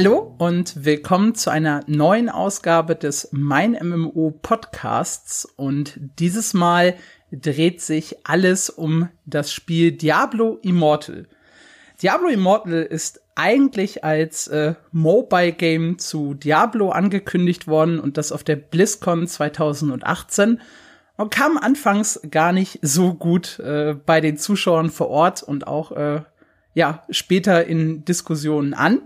Hallo und willkommen zu einer neuen Ausgabe des Mein MMO Podcasts und dieses Mal dreht sich alles um das Spiel Diablo Immortal. Diablo Immortal ist eigentlich als äh, Mobile Game zu Diablo angekündigt worden und das auf der BlizzCon 2018 und kam anfangs gar nicht so gut äh, bei den Zuschauern vor Ort und auch äh, ja später in Diskussionen an.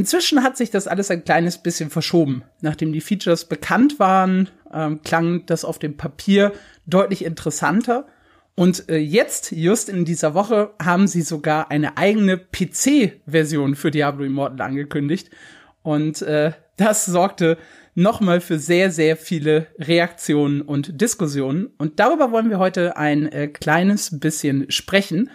Inzwischen hat sich das alles ein kleines bisschen verschoben. Nachdem die Features bekannt waren, ähm, klang das auf dem Papier deutlich interessanter. Und äh, jetzt, just in dieser Woche, haben sie sogar eine eigene PC-Version für Diablo Immortal angekündigt. Und äh, das sorgte nochmal für sehr, sehr viele Reaktionen und Diskussionen. Und darüber wollen wir heute ein äh, kleines bisschen sprechen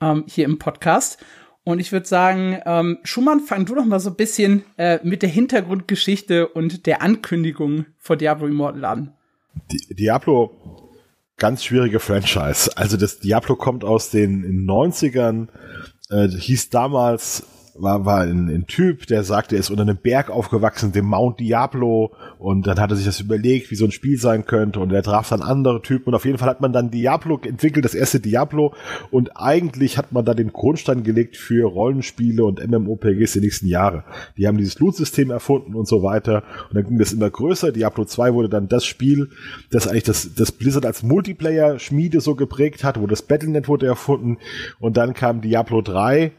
ähm, hier im Podcast. Und ich würde sagen, ähm, Schumann, fang du doch mal so ein bisschen äh, mit der Hintergrundgeschichte und der Ankündigung vor Diablo Immortal an. Di Diablo, ganz schwierige Franchise. Also das Diablo kommt aus den 90ern, äh, hieß damals war, war ein, ein Typ, der sagte, er ist unter einem Berg aufgewachsen, dem Mount Diablo, und dann hat er sich das überlegt, wie so ein Spiel sein könnte, und er traf dann andere Typen, und auf jeden Fall hat man dann Diablo entwickelt, das erste Diablo, und eigentlich hat man da den Grundstein gelegt für Rollenspiele und MMOPGs die nächsten Jahre. Die haben dieses Loot-System erfunden und so weiter, und dann ging das immer größer. Diablo 2 wurde dann das Spiel, das eigentlich das, das Blizzard als Multiplayer-Schmiede so geprägt hat, wo das Battlenet wurde erfunden, und dann kam Diablo 3,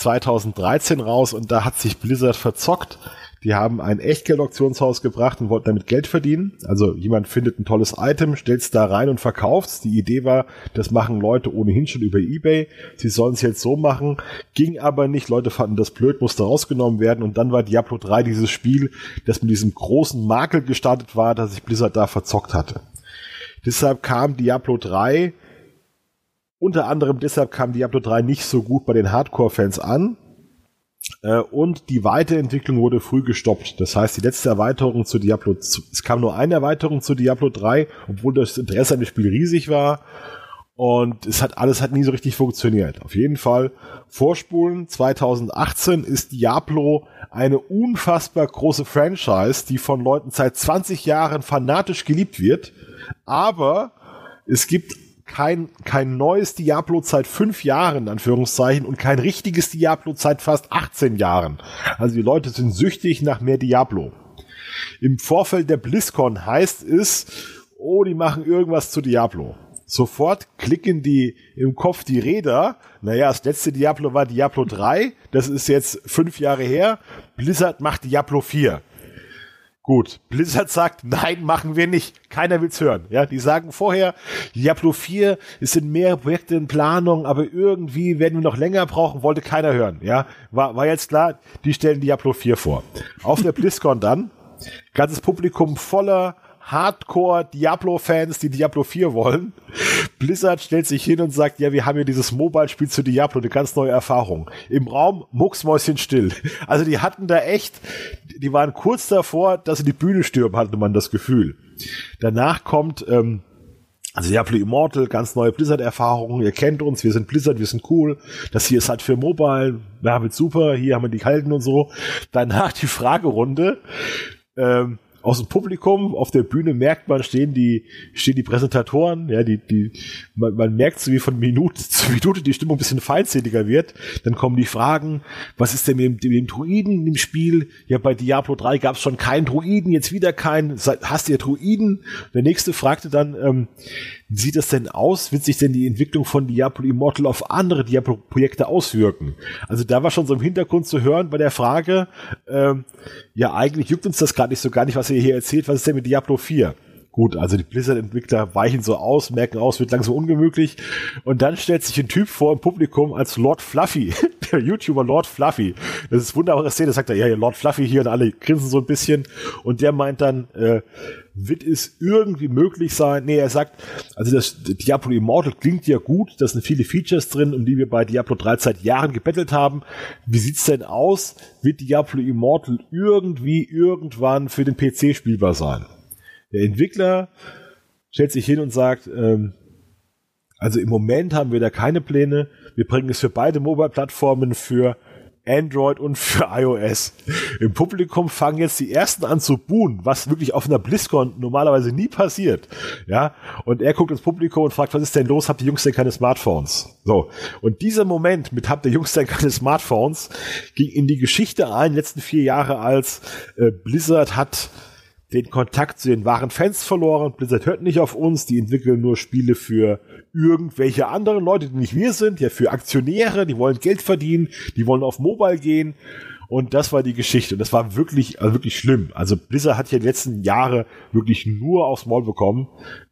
2013 raus und da hat sich Blizzard verzockt. Die haben ein Echtgeld-Auktionshaus gebracht und wollten damit Geld verdienen. Also jemand findet ein tolles Item, stellt es da rein und verkauft Die Idee war, das machen Leute ohnehin schon über Ebay. Sie sollen es jetzt so machen. Ging aber nicht. Leute fanden das blöd, musste rausgenommen werden. Und dann war Diablo 3 dieses Spiel, das mit diesem großen Makel gestartet war, dass sich Blizzard da verzockt hatte. Deshalb kam Diablo 3 unter anderem deshalb kam Diablo 3 nicht so gut bei den Hardcore-Fans an. Äh, und die Weiterentwicklung wurde früh gestoppt. Das heißt, die letzte Erweiterung zu Diablo, es kam nur eine Erweiterung zu Diablo 3, obwohl das Interesse an dem Spiel riesig war. Und es hat alles hat nie so richtig funktioniert. Auf jeden Fall vorspulen. 2018 ist Diablo eine unfassbar große Franchise, die von Leuten seit 20 Jahren fanatisch geliebt wird. Aber es gibt kein, kein neues Diablo seit fünf Jahren, Anführungszeichen, und kein richtiges Diablo seit fast 18 Jahren. Also die Leute sind süchtig nach mehr Diablo. Im Vorfeld der BlizzCon heißt es, oh, die machen irgendwas zu Diablo. Sofort klicken die im Kopf die Räder. Naja, das letzte Diablo war Diablo 3. Das ist jetzt fünf Jahre her. Blizzard macht Diablo 4. Gut, Blizzard sagt, nein, machen wir nicht. Keiner will's hören. Ja, die sagen vorher, Diablo 4, es sind mehr Projekte in Planung, aber irgendwie werden wir noch länger brauchen, wollte keiner hören. Ja, war, war jetzt klar, die stellen Diablo 4 vor. Auf der BlizzCon dann, ganzes Publikum voller Hardcore-Diablo-Fans, die Diablo 4 wollen. Blizzard stellt sich hin und sagt, ja, wir haben hier dieses Mobile-Spiel zu Diablo, eine ganz neue Erfahrung. Im Raum mucksmäuschen still. Also die hatten da echt, die waren kurz davor, dass sie die Bühne stürmen, hatte man das Gefühl. Danach kommt, ähm, also Diablo Immortal, ganz neue Blizzard-Erfahrungen. Ihr kennt uns, wir sind Blizzard, wir sind cool. Das hier ist halt für Mobile, wir haben super, hier haben wir die Kalten und so. Danach die Fragerunde. Ähm, aus dem Publikum auf der Bühne merkt man, stehen die, stehen die Präsentatoren, ja, die, die, man, man merkt so wie von Minute zu Minute die Stimmung ein bisschen feindseliger wird. Dann kommen die Fragen, was ist denn mit dem, mit dem Druiden im Spiel? Ja, bei Diablo 3 gab es schon keinen Druiden, jetzt wieder keinen. Hast ja Druiden? Der nächste fragte dann, ähm, sieht das denn aus? Wird sich denn die Entwicklung von Diablo Immortal auf andere Diablo-Projekte auswirken? Also da war schon so im Hintergrund zu hören bei der Frage, ähm, ja, eigentlich juckt uns das gerade nicht so gar nicht, was ihr hier erzählt. Was ist denn mit Diablo 4? Gut, also die Blizzard-Entwickler weichen so aus, merken aus, wird langsam ungemütlich. Und dann stellt sich ein Typ vor im Publikum als Lord Fluffy, der YouTuber Lord Fluffy. Das ist wunderbare Szene, sagt er, ja, Lord Fluffy hier und alle grinsen so ein bisschen. Und der meint dann, äh, wird es irgendwie möglich sein? Nee, er sagt, also das Diablo Immortal klingt ja gut, da sind viele Features drin, um die wir bei Diablo 3 seit Jahren gebettelt haben. Wie sieht's denn aus? Wird Diablo Immortal irgendwie irgendwann für den PC spielbar sein? Der Entwickler stellt sich hin und sagt, ähm, also im Moment haben wir da keine Pläne. Wir bringen es für beide Mobile-Plattformen für Android und für iOS. Im Publikum fangen jetzt die ersten an zu buhen, was wirklich auf einer BlizzCon normalerweise nie passiert. Ja, und er guckt ins Publikum und fragt, was ist denn los? Habt ihr Jungs denn keine Smartphones? So. Und dieser Moment mit habt ihr Jungs denn keine Smartphones ging in die Geschichte ein, letzten vier Jahre als äh, Blizzard hat den Kontakt zu den wahren Fans verloren. Blizzard hört nicht auf uns, die entwickeln nur Spiele für irgendwelche anderen Leute, die nicht wir sind, ja für Aktionäre, die wollen Geld verdienen, die wollen auf Mobile gehen. Und das war die Geschichte. Und das war wirklich, also wirklich schlimm. Also Blizzard hat ja die letzten Jahre wirklich nur aufs Maul bekommen.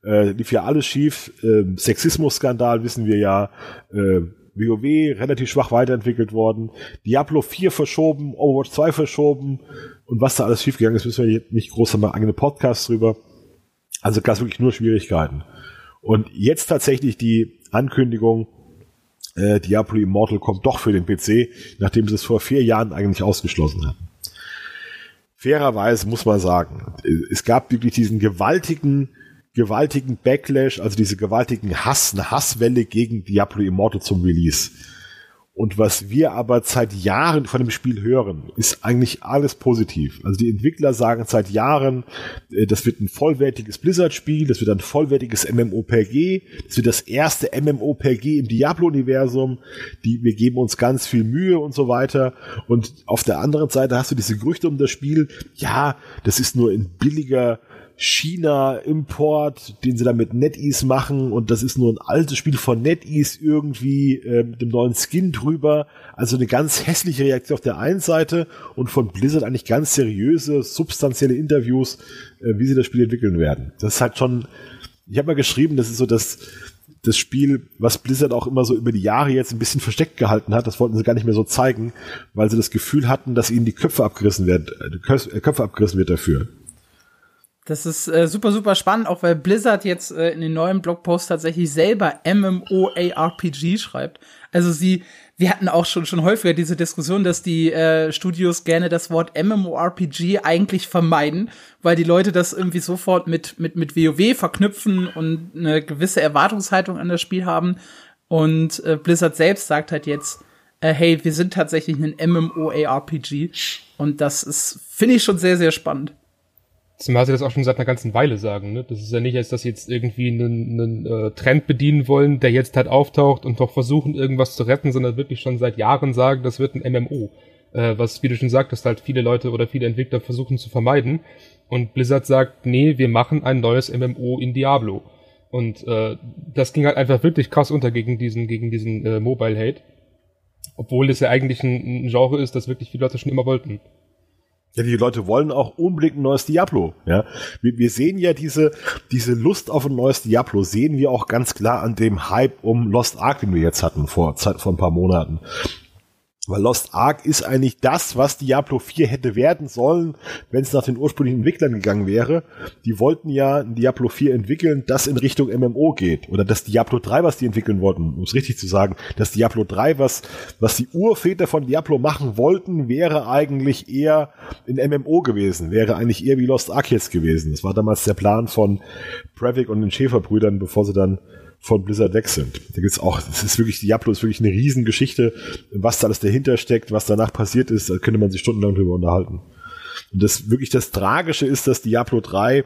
Äh, lief ja alles schief. Äh, Sexismus-Skandal wissen wir ja. Äh, WoW relativ schwach weiterentwickelt worden. Diablo 4 verschoben, Overwatch 2 verschoben. Und was da alles schiefgegangen ist, wissen wir nicht groß, haben wir eigene Podcasts drüber. Also gab es wirklich nur Schwierigkeiten. Und jetzt tatsächlich die Ankündigung, äh, Diablo Immortal kommt doch für den PC, nachdem sie es vor vier Jahren eigentlich ausgeschlossen hatten. Fairerweise muss man sagen, es gab wirklich diesen gewaltigen, gewaltigen Backlash, also diese gewaltigen Hass, eine Hasswelle gegen Diablo Immortal zum Release. Und was wir aber seit Jahren von dem Spiel hören, ist eigentlich alles positiv. Also die Entwickler sagen seit Jahren, äh, das wird ein vollwertiges Blizzard-Spiel, das wird ein vollwertiges MMOPG, das wird das erste MMOPG im Diablo-Universum, die, wir geben uns ganz viel Mühe und so weiter. Und auf der anderen Seite hast du diese Gerüchte um das Spiel, ja, das ist nur ein billiger China-Import, den sie da mit NetEase machen und das ist nur ein altes Spiel von NetEase irgendwie äh, mit dem neuen Skin drüber. Also eine ganz hässliche Reaktion auf der einen Seite und von Blizzard eigentlich ganz seriöse, substanzielle Interviews, äh, wie sie das Spiel entwickeln werden. Das ist halt schon, ich habe mal geschrieben, das ist so das, das Spiel, was Blizzard auch immer so über die Jahre jetzt ein bisschen versteckt gehalten hat, das wollten sie gar nicht mehr so zeigen, weil sie das Gefühl hatten, dass ihnen die Köpfe abgerissen werden, äh, Köpfe abgerissen wird dafür. Das ist äh, super, super spannend, auch weil Blizzard jetzt äh, in den neuen Blogpost tatsächlich selber MMOARPG schreibt. Also sie, wir hatten auch schon, schon häufiger diese Diskussion, dass die äh, Studios gerne das Wort MMORPG eigentlich vermeiden, weil die Leute das irgendwie sofort mit, mit, mit WoW verknüpfen und eine gewisse Erwartungshaltung an das Spiel haben. Und äh, Blizzard selbst sagt halt jetzt, äh, hey, wir sind tatsächlich ein MMOARPG. Und das ist, finde ich schon sehr, sehr spannend. Zumal sie das auch schon seit einer ganzen Weile sagen, ne? Das ist ja nicht, als dass sie jetzt irgendwie einen, einen äh, Trend bedienen wollen, der jetzt halt auftaucht und doch versuchen, irgendwas zu retten, sondern wirklich schon seit Jahren sagen, das wird ein MMO. Äh, was, wie du schon sagtest, halt viele Leute oder viele Entwickler versuchen zu vermeiden. Und Blizzard sagt, nee, wir machen ein neues MMO in Diablo. Und äh, das ging halt einfach wirklich krass unter gegen diesen, gegen diesen äh, Mobile Hate. Obwohl es ja eigentlich ein, ein Genre ist, das wirklich viele Leute schon immer wollten. Ja, die Leute wollen auch unbedingt ein neues Diablo. Ja, wir, wir sehen ja diese, diese Lust auf ein neues Diablo, sehen wir auch ganz klar an dem Hype um Lost Ark, den wir jetzt hatten vor, vor ein paar Monaten. Weil Lost Ark ist eigentlich das, was Diablo 4 hätte werden sollen, wenn es nach den ursprünglichen Entwicklern gegangen wäre. Die wollten ja ein Diablo 4 entwickeln, das in Richtung MMO geht. Oder das Diablo 3, was die entwickeln wollten, um es richtig zu sagen. Das Diablo 3, was, was die Urväter von Diablo machen wollten, wäre eigentlich eher ein MMO gewesen. Wäre eigentlich eher wie Lost Ark jetzt gewesen. Das war damals der Plan von Brevik und den Schäferbrüdern, bevor sie dann von Blizzard weg sind. Da gibt's auch, das ist wirklich, Diablo ist wirklich eine Riesengeschichte, was da alles dahinter steckt, was danach passiert ist, da könnte man sich stundenlang drüber unterhalten. Und das wirklich das Tragische ist, dass Diablo 3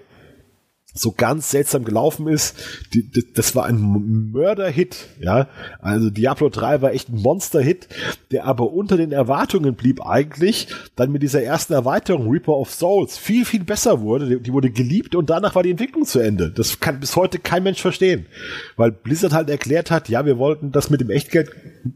so ganz seltsam gelaufen ist. Die, die, das war ein Mörder-Hit, ja. Also Diablo 3 war echt ein Monster-Hit, der aber unter den Erwartungen blieb eigentlich, dann mit dieser ersten Erweiterung Reaper of Souls viel, viel besser wurde. Die, die wurde geliebt und danach war die Entwicklung zu Ende. Das kann bis heute kein Mensch verstehen. Weil Blizzard halt erklärt hat, ja, wir wollten das mit dem Echtgeld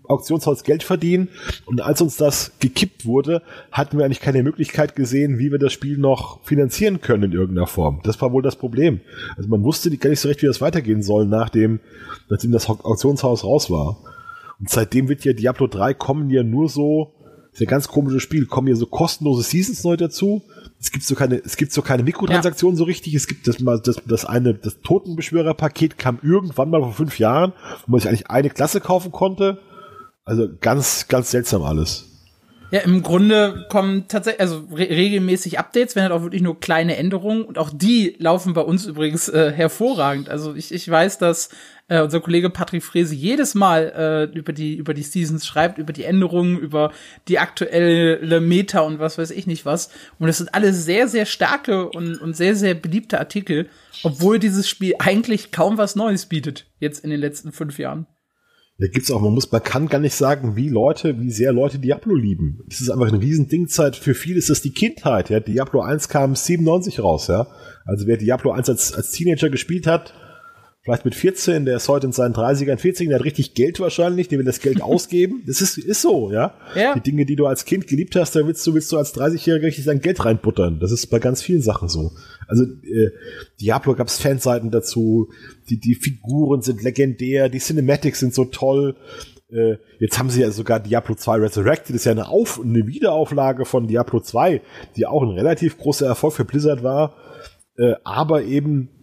Auktionshaus Geld verdienen und als uns das gekippt wurde, hatten wir eigentlich keine Möglichkeit gesehen, wie wir das Spiel noch finanzieren können in irgendeiner Form. Das war wohl das Problem. Problem. Also man wusste gar nicht so recht, wie das weitergehen soll, nachdem, nachdem das Auktionshaus raus war. Und seitdem wird ja Diablo 3 kommen ja nur so, ist ja ein ganz komisches Spiel, kommen ja so kostenlose Seasons neu dazu. Es gibt so keine, es gibt so keine Mikrotransaktionen ja. so richtig. Es gibt das mal, das, das eine, das Totenbeschwörer-Paket kam irgendwann mal vor fünf Jahren, wo man sich eigentlich eine Klasse kaufen konnte. Also ganz, ganz seltsam alles. Ja, im Grunde kommen tatsächlich, also re regelmäßig Updates, wenn halt auch wirklich nur kleine Änderungen und auch die laufen bei uns übrigens äh, hervorragend. Also ich, ich weiß, dass äh, unser Kollege Patrick Frese jedes Mal äh, über die über die Seasons schreibt, über die Änderungen, über die aktuelle Meta und was weiß ich nicht was. Und das sind alles sehr sehr starke und und sehr sehr beliebte Artikel, obwohl dieses Spiel eigentlich kaum was Neues bietet jetzt in den letzten fünf Jahren. Da gibt's auch, man muss, man kann gar nicht sagen, wie Leute, wie sehr Leute Diablo lieben. Das ist einfach eine riesen Dingzeit. Für viele ist das die Kindheit, ja. Diablo 1 kam 97 raus, ja. Also wer Diablo 1 als, als Teenager gespielt hat, vielleicht mit 14, der ist heute in seinen 30ern, 40ern, der hat richtig Geld wahrscheinlich, der will das Geld ausgeben. Das ist, ist so, ja? ja. Die Dinge, die du als Kind geliebt hast, da willst du, willst du als 30-Jähriger richtig dein Geld reinbuttern. Das ist bei ganz vielen Sachen so. Also äh, Diablo gab's Fanseiten dazu, die, die Figuren sind legendär, die Cinematics sind so toll. Äh, jetzt haben sie ja sogar Diablo 2 Resurrected, das ist ja eine, Auf eine Wiederauflage von Diablo 2, die auch ein relativ großer Erfolg für Blizzard war. Äh, aber eben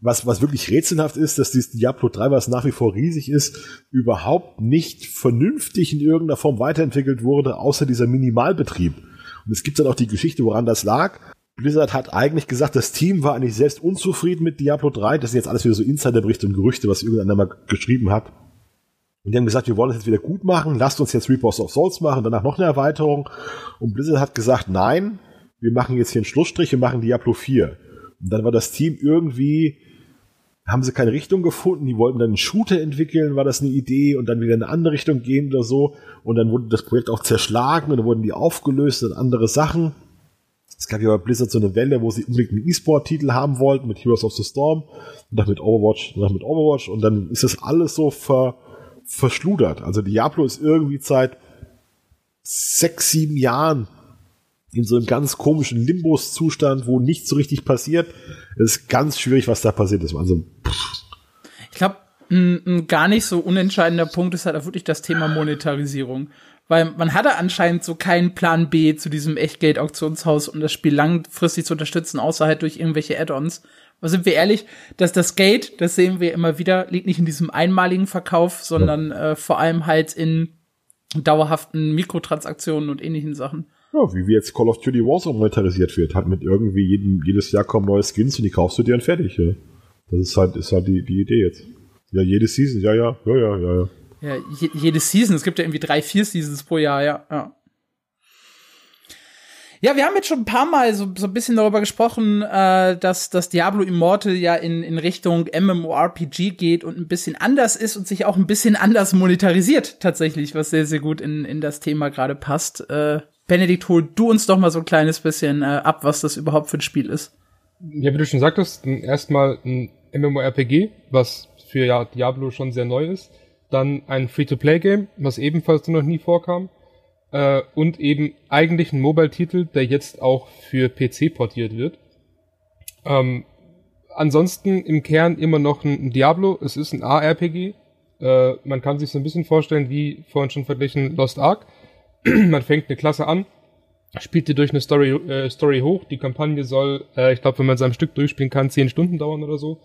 was, was wirklich rätselhaft ist, dass dieses Diablo 3, was nach wie vor riesig ist, überhaupt nicht vernünftig in irgendeiner Form weiterentwickelt wurde, außer dieser Minimalbetrieb. Und es gibt dann auch die Geschichte, woran das lag. Blizzard hat eigentlich gesagt, das Team war eigentlich selbst unzufrieden mit Diablo 3. Das sind jetzt alles wieder so Insiderberichte und Gerüchte, was irgendeiner mal geschrieben hat. Und die haben gesagt, wir wollen das jetzt wieder gut machen, lasst uns jetzt Reapers of Souls machen, danach noch eine Erweiterung. Und Blizzard hat gesagt, nein, wir machen jetzt hier einen Schlussstrich, wir machen Diablo 4. Und dann war das Team irgendwie haben sie keine Richtung gefunden, die wollten dann einen Shooter entwickeln, war das eine Idee und dann wieder in eine andere Richtung gehen oder so und dann wurde das Projekt auch zerschlagen und dann wurden die aufgelöst und andere Sachen. Es gab ja bei Blizzard so eine Welle, wo sie unbedingt einen E-Sport-Titel haben wollten mit Heroes of the Storm und dann mit Overwatch und dann mit Overwatch und dann ist das alles so ver, verschludert. Also Diablo ist irgendwie seit sechs, sieben Jahren in so einem ganz komischen Limbus-Zustand, wo nichts so richtig passiert. Es ist ganz schwierig, was da passiert ist. Also, pff. ich glaube, ein, gar nicht so unentscheidender Punkt ist halt auch wirklich das Thema Monetarisierung. Weil man hatte anscheinend so keinen Plan B zu diesem Echtgeld-Auktionshaus, um das Spiel langfristig zu unterstützen, außer halt durch irgendwelche Add-ons. Aber sind wir ehrlich, dass das Geld, das sehen wir immer wieder, liegt nicht in diesem einmaligen Verkauf, sondern äh, vor allem halt in dauerhaften Mikrotransaktionen und ähnlichen Sachen. Ja, wie, jetzt Call of Duty Warzone monetarisiert wird, hat mit irgendwie jedem, jedes Jahr kommen neue Skins und die kaufst du dir dann fertig, ja. Das ist halt, ist halt die, die Idee jetzt. Ja, jede Season, ja, ja, ja, ja, ja, ja. Ja, je, jede Season, es gibt ja irgendwie drei, vier Seasons pro Jahr, ja, ja. Ja, wir haben jetzt schon ein paar Mal so, so ein bisschen darüber gesprochen, äh, dass das Diablo Immortal ja in, in Richtung MMORPG geht und ein bisschen anders ist und sich auch ein bisschen anders monetarisiert tatsächlich, was sehr, sehr gut in, in das Thema gerade passt. Äh, Benedikt, hol du uns doch mal so ein kleines bisschen äh, ab, was das überhaupt für ein Spiel ist. Ja, wie du schon sagtest, erstmal ein MMORPG, was für Diablo schon sehr neu ist. Dann ein Free-to-Play-Game, was ebenfalls noch nie vorkam. Äh, und eben eigentlich ein Mobile-Titel, der jetzt auch für PC portiert wird. Ähm, ansonsten im Kern immer noch ein Diablo. Es ist ein ARPG. Äh, man kann sich so ein bisschen vorstellen, wie vorhin schon verglichen Lost Ark man fängt eine Klasse an, spielt die durch eine Story, äh, Story hoch. Die Kampagne soll, äh, ich glaube, wenn man es am Stück durchspielen kann, zehn Stunden dauern oder so.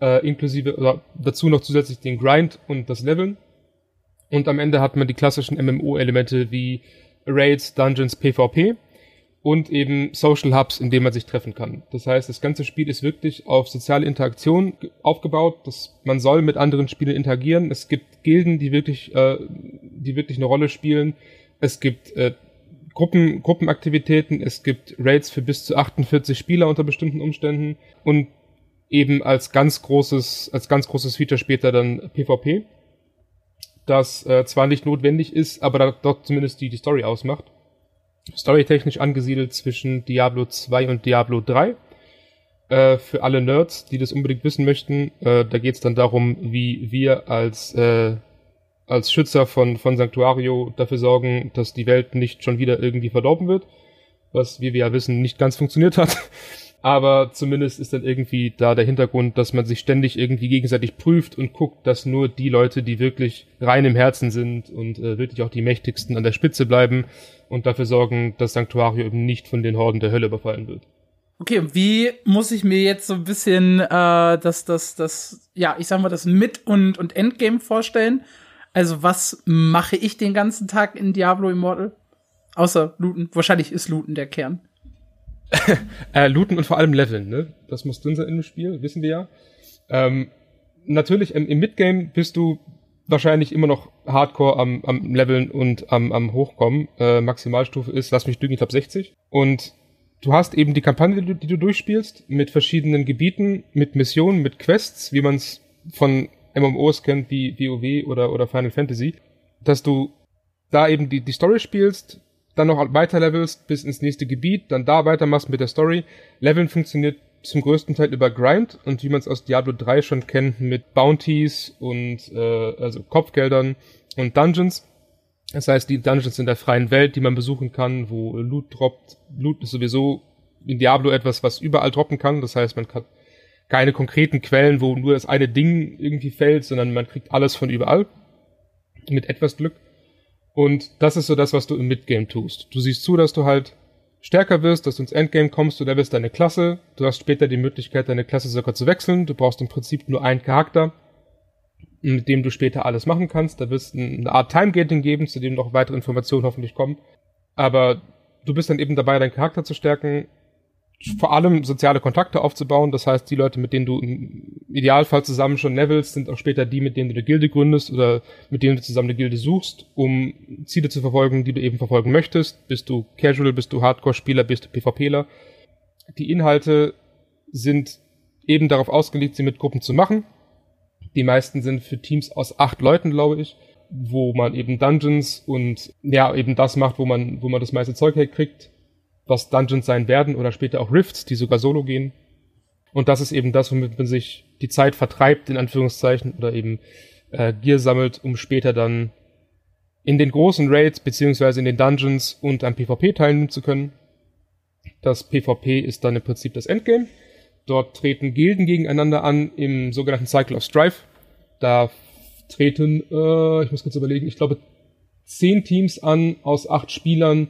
Äh, inklusive, oder dazu noch zusätzlich den Grind und das Leveln. Und am Ende hat man die klassischen MMO-Elemente wie Raids, Dungeons, PvP und eben Social Hubs, in denen man sich treffen kann. Das heißt, das ganze Spiel ist wirklich auf soziale Interaktion aufgebaut. dass man soll mit anderen Spielern interagieren. Es gibt Gilden, die wirklich, äh, die wirklich eine Rolle spielen. Es gibt äh, Gruppen, Gruppenaktivitäten, es gibt Raids für bis zu 48 Spieler unter bestimmten Umständen und eben als ganz großes, als ganz großes Feature später dann PvP, das äh, zwar nicht notwendig ist, aber da, dort zumindest die, die Story ausmacht. Storytechnisch angesiedelt zwischen Diablo 2 und Diablo 3. Äh, für alle Nerds, die das unbedingt wissen möchten, äh, da geht es dann darum, wie wir als äh, als Schützer von, von Sanctuario dafür sorgen, dass die Welt nicht schon wieder irgendwie verdorben wird. Was, wie wir ja wissen, nicht ganz funktioniert hat. Aber zumindest ist dann irgendwie da der Hintergrund, dass man sich ständig irgendwie gegenseitig prüft und guckt, dass nur die Leute, die wirklich rein im Herzen sind und äh, wirklich auch die mächtigsten an der Spitze bleiben und dafür sorgen, dass Sanctuario eben nicht von den Horden der Hölle überfallen wird. Okay, wie muss ich mir jetzt so ein bisschen äh, das, das, das, ja, ich sag mal, das Mit- und, und Endgame vorstellen? Also was mache ich den ganzen Tag in Diablo Immortal? Außer Looten. Wahrscheinlich ist Looten der Kern. äh, looten und vor allem leveln, ne? Das muss drin sein im Spiel, wissen wir ja. Ähm, natürlich im, im Midgame bist du wahrscheinlich immer noch Hardcore am, am Leveln und am, am Hochkommen. Äh, Maximalstufe ist, lass mich lügen, ich glaube 60. Und du hast eben die Kampagne, die du, die du durchspielst, mit verschiedenen Gebieten, mit Missionen, mit Quests, wie man es von MMOs kennt, wie WoW oder, oder Final Fantasy, dass du da eben die, die Story spielst, dann noch weiter levelst bis ins nächste Gebiet, dann da weitermachst mit der Story. Leveln funktioniert zum größten Teil über Grind und wie man es aus Diablo 3 schon kennt, mit Bounties und äh, also Kopfgeldern und Dungeons. Das heißt, die Dungeons in der freien Welt, die man besuchen kann, wo Loot droppt. Loot ist sowieso in Diablo etwas, was überall droppen kann. Das heißt, man hat keine konkreten Quellen, wo nur das eine Ding irgendwie fällt, sondern man kriegt alles von überall. Mit etwas Glück. Und das ist so das, was du im Midgame tust. Du siehst zu, dass du halt stärker wirst, dass du ins Endgame kommst, du levelst deine Klasse, du hast später die Möglichkeit, deine Klasse sogar zu wechseln, du brauchst im Prinzip nur einen Charakter, mit dem du später alles machen kannst, da wird es eine Art Timegating geben, zu dem noch weitere Informationen hoffentlich kommen, aber du bist dann eben dabei, deinen Charakter zu stärken, vor allem soziale Kontakte aufzubauen. Das heißt, die Leute, mit denen du im Idealfall zusammen schon levelst, sind auch später die, mit denen du eine Gilde gründest oder mit denen du zusammen eine Gilde suchst, um Ziele zu verfolgen, die du eben verfolgen möchtest. Bist du Casual, bist du Hardcore-Spieler, bist du PvPler. Die Inhalte sind eben darauf ausgelegt, sie mit Gruppen zu machen. Die meisten sind für Teams aus acht Leuten, glaube ich, wo man eben Dungeons und ja, eben das macht, wo man, wo man das meiste Zeug herkriegt was Dungeons sein werden oder später auch Rifts, die sogar solo gehen. Und das ist eben das, womit man sich die Zeit vertreibt, in Anführungszeichen, oder eben äh, Gear sammelt, um später dann in den großen Raids beziehungsweise in den Dungeons und am PvP teilnehmen zu können. Das PvP ist dann im Prinzip das Endgame. Dort treten Gilden gegeneinander an im sogenannten Cycle of Strife. Da treten, äh, ich muss kurz überlegen, ich glaube, zehn Teams an aus acht Spielern,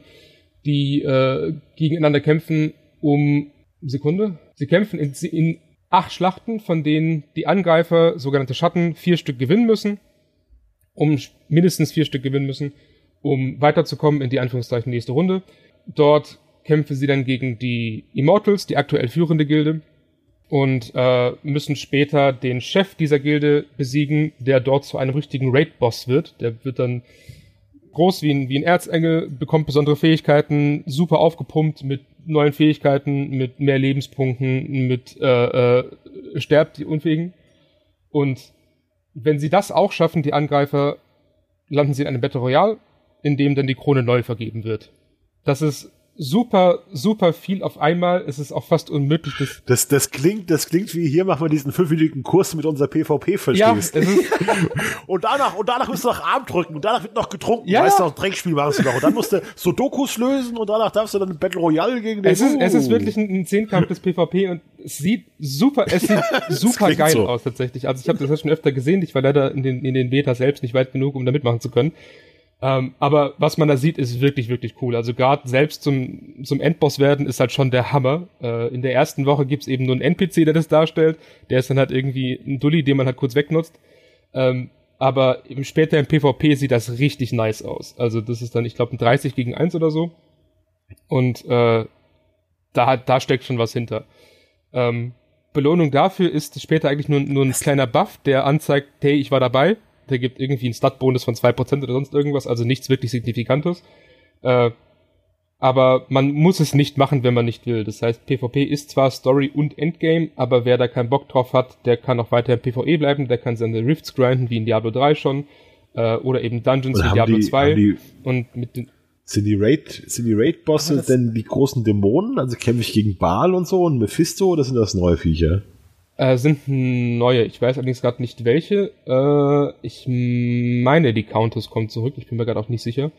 die äh, gegeneinander kämpfen um Sekunde. Sie kämpfen in, in acht Schlachten, von denen die Angreifer, sogenannte Schatten, vier Stück gewinnen müssen, um mindestens vier Stück gewinnen müssen, um weiterzukommen in die Anführungszeichen nächste Runde. Dort kämpfen sie dann gegen die Immortals, die aktuell führende Gilde, und äh, müssen später den Chef dieser Gilde besiegen, der dort zu einem richtigen Raid-Boss wird. Der wird dann groß wie ein, wie ein Erzengel, bekommt besondere Fähigkeiten, super aufgepumpt mit neuen Fähigkeiten, mit mehr Lebenspunkten, mit äh, äh, sterbt die Unfähigen. Und wenn sie das auch schaffen, die Angreifer, landen sie in einem Battle Royale, in dem dann die Krone neu vergeben wird. Das ist super, super viel auf einmal. Es ist auch fast unmöglich. Das, das, das klingt, das klingt wie hier machen wir diesen fünfminütigen Kurs mit unserer PvP, verstehst? Ja, und danach, und danach musst du noch Arm drücken und danach wird noch getrunken. Ja. Weißt du, noch Dreckspiel machst du noch. Und dann musst du Sudokus lösen und danach darfst du dann Battle Royale gegen den. Es ist, uh. es ist wirklich ein, ein Zehnkampf des PvP und es sieht super, es sieht super geil so. aus tatsächlich. Also ich habe das schon öfter gesehen. Ich war leider in den, in den Beta selbst nicht weit genug, um da mitmachen zu können. Ähm, aber was man da sieht, ist wirklich, wirklich cool. Also gerade selbst zum, zum Endboss werden ist halt schon der Hammer. Äh, in der ersten Woche gibt's eben nur einen NPC, der das darstellt. Der ist dann halt irgendwie ein Dulli, den man halt kurz wegnutzt. Ähm, aber eben später im PvP sieht das richtig nice aus. Also das ist dann, ich glaube, ein 30 gegen 1 oder so. Und äh, da, da steckt schon was hinter. Ähm, Belohnung dafür ist später eigentlich nur, nur ein kleiner Buff, der anzeigt, hey, ich war dabei der gibt irgendwie einen Stat-Bonus von 2% oder sonst irgendwas, also nichts wirklich Signifikantes. Äh, aber man muss es nicht machen, wenn man nicht will. Das heißt, PvP ist zwar Story und Endgame, aber wer da keinen Bock drauf hat, der kann auch weiter im PvE bleiben, der kann seine Rifts grinden, wie in Diablo 3 schon, äh, oder eben Dungeons wie Diablo die, 2. Die, und mit den sind die Raid, sind die Raid-Bosse denn die großen Dämonen? Also kämpfe ich gegen Baal und so und Mephisto oder sind das neue Viecher? Äh, sind neue. Ich weiß allerdings gerade nicht welche. Äh, ich meine, die Countess kommt zurück. Ich bin mir gerade auch nicht sicher.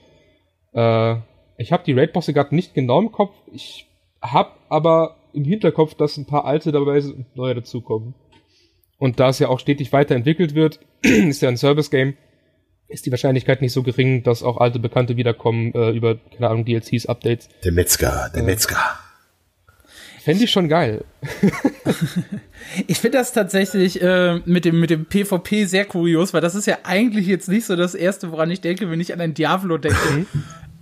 Äh, ich habe die Raid-Bosse gerade nicht genau im Kopf. Ich habe aber im Hinterkopf, dass ein paar alte dabei sind und neue dazukommen. Und da es ja auch stetig weiterentwickelt wird, ist ja ein Service-Game, ist die Wahrscheinlichkeit nicht so gering, dass auch alte Bekannte wiederkommen äh, über, keine Ahnung, DLCs, Updates. Der Metzger, der äh, Metzger. Fände ich schon geil. ich finde das tatsächlich äh, mit, dem, mit dem PvP sehr kurios, weil das ist ja eigentlich jetzt nicht so das Erste, woran ich denke, wenn ich an ein Diablo denke. Mhm.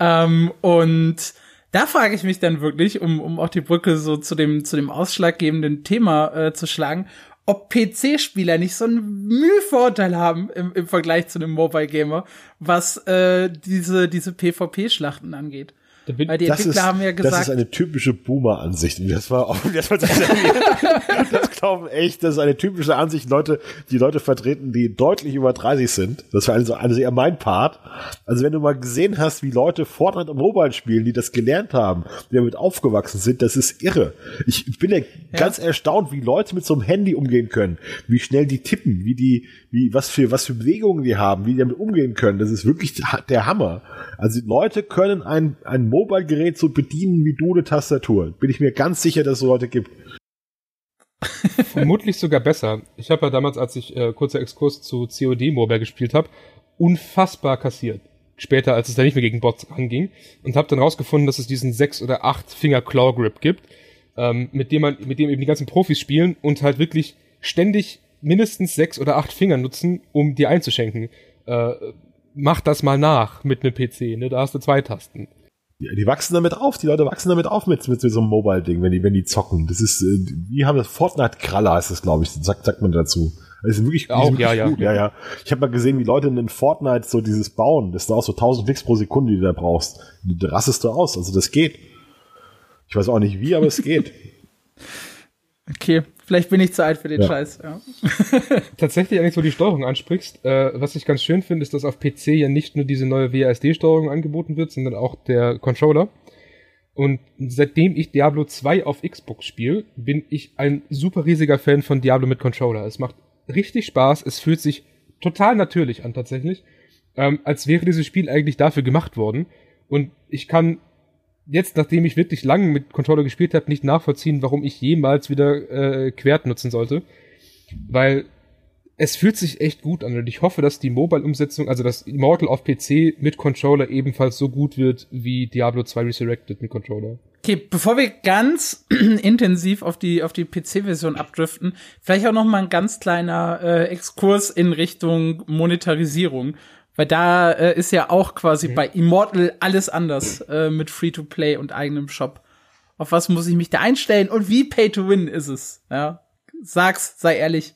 Ähm, und da frage ich mich dann wirklich, um, um auch die Brücke so zu dem, zu dem ausschlaggebenden Thema äh, zu schlagen, ob PC-Spieler nicht so einen Mühvorteil haben im, im Vergleich zu einem Mobile-Gamer, was äh, diese, diese PvP-Schlachten angeht. Weil die Entwickler ist, haben ja gesagt. Das ist eine typische Boomer-Ansicht. Und das war auch, das, war das glauben echt, das ist eine typische Ansicht, Leute, die Leute vertreten, die deutlich über 30 sind. Das war also, also eher mein Part. Also wenn du mal gesehen hast, wie Leute Fortnite und Mobile spielen, die das gelernt haben, die damit aufgewachsen sind, das ist irre. Ich bin ja, ja. ganz erstaunt, wie Leute mit so einem Handy umgehen können, wie schnell die tippen, wie die, wie, was für, was für Bewegungen die haben, wie die damit umgehen können. Das ist wirklich der Hammer. Also Leute können ein, ein Mobile-Gerät so bedienen wie du eine Tastatur. Bin ich mir ganz sicher, dass es so Leute gibt. Vermutlich sogar besser. Ich habe ja damals, als ich äh, kurzer Exkurs zu COD Mobile gespielt habe, unfassbar kassiert. Später, als es da nicht mehr gegen Bots anging. Und habe dann rausgefunden, dass es diesen sechs oder acht Finger Claw Grip gibt, ähm, mit dem man, mit dem eben die ganzen Profis spielen und halt wirklich ständig mindestens sechs oder acht Finger nutzen, um dir einzuschenken. Äh, mach das mal nach mit einem PC, ne? Da hast du zwei Tasten. Ja, die wachsen damit auf, die Leute wachsen damit auf mit, mit so einem Mobile-Ding, wenn die, wenn die zocken. Das ist, äh, wie haben das, Fortnite-Kraller ist das, glaube ich, sagt, sagt man dazu. Das ist wirklich, auch, wirklich ja, gut. ja, ja, ja. Ich habe mal gesehen, wie Leute in Fortnite so dieses bauen. Das ist auch so 1000 Klicks pro Sekunde, die du da brauchst. Da rastest du aus. Also das geht. Ich weiß auch nicht wie, aber es geht. Okay, vielleicht bin ich zu alt für den ja. Scheiß. Ja. Tatsächlich, eigentlich, wo du die Steuerung ansprichst, äh, was ich ganz schön finde, ist, dass auf PC ja nicht nur diese neue WASD-Steuerung angeboten wird, sondern auch der Controller. Und seitdem ich Diablo 2 auf Xbox spiele, bin ich ein super riesiger Fan von Diablo mit Controller. Es macht richtig Spaß, es fühlt sich total natürlich an tatsächlich, ähm, als wäre dieses Spiel eigentlich dafür gemacht worden. Und ich kann jetzt, nachdem ich wirklich lange mit Controller gespielt habe, nicht nachvollziehen, warum ich jemals wieder äh, Quert nutzen sollte. Weil es fühlt sich echt gut an und ich hoffe, dass die Mobile-Umsetzung, also das Immortal auf PC mit Controller ebenfalls so gut wird wie Diablo 2 Resurrected mit Controller. Okay, bevor wir ganz intensiv auf die auf die PC-Version abdriften, vielleicht auch noch mal ein ganz kleiner äh, Exkurs in Richtung Monetarisierung. Weil da äh, ist ja auch quasi mhm. bei Immortal alles anders äh, mit Free-to-Play und eigenem Shop. Auf was muss ich mich da einstellen und wie Pay-to-Win ist es? Ja, sag's, sei ehrlich.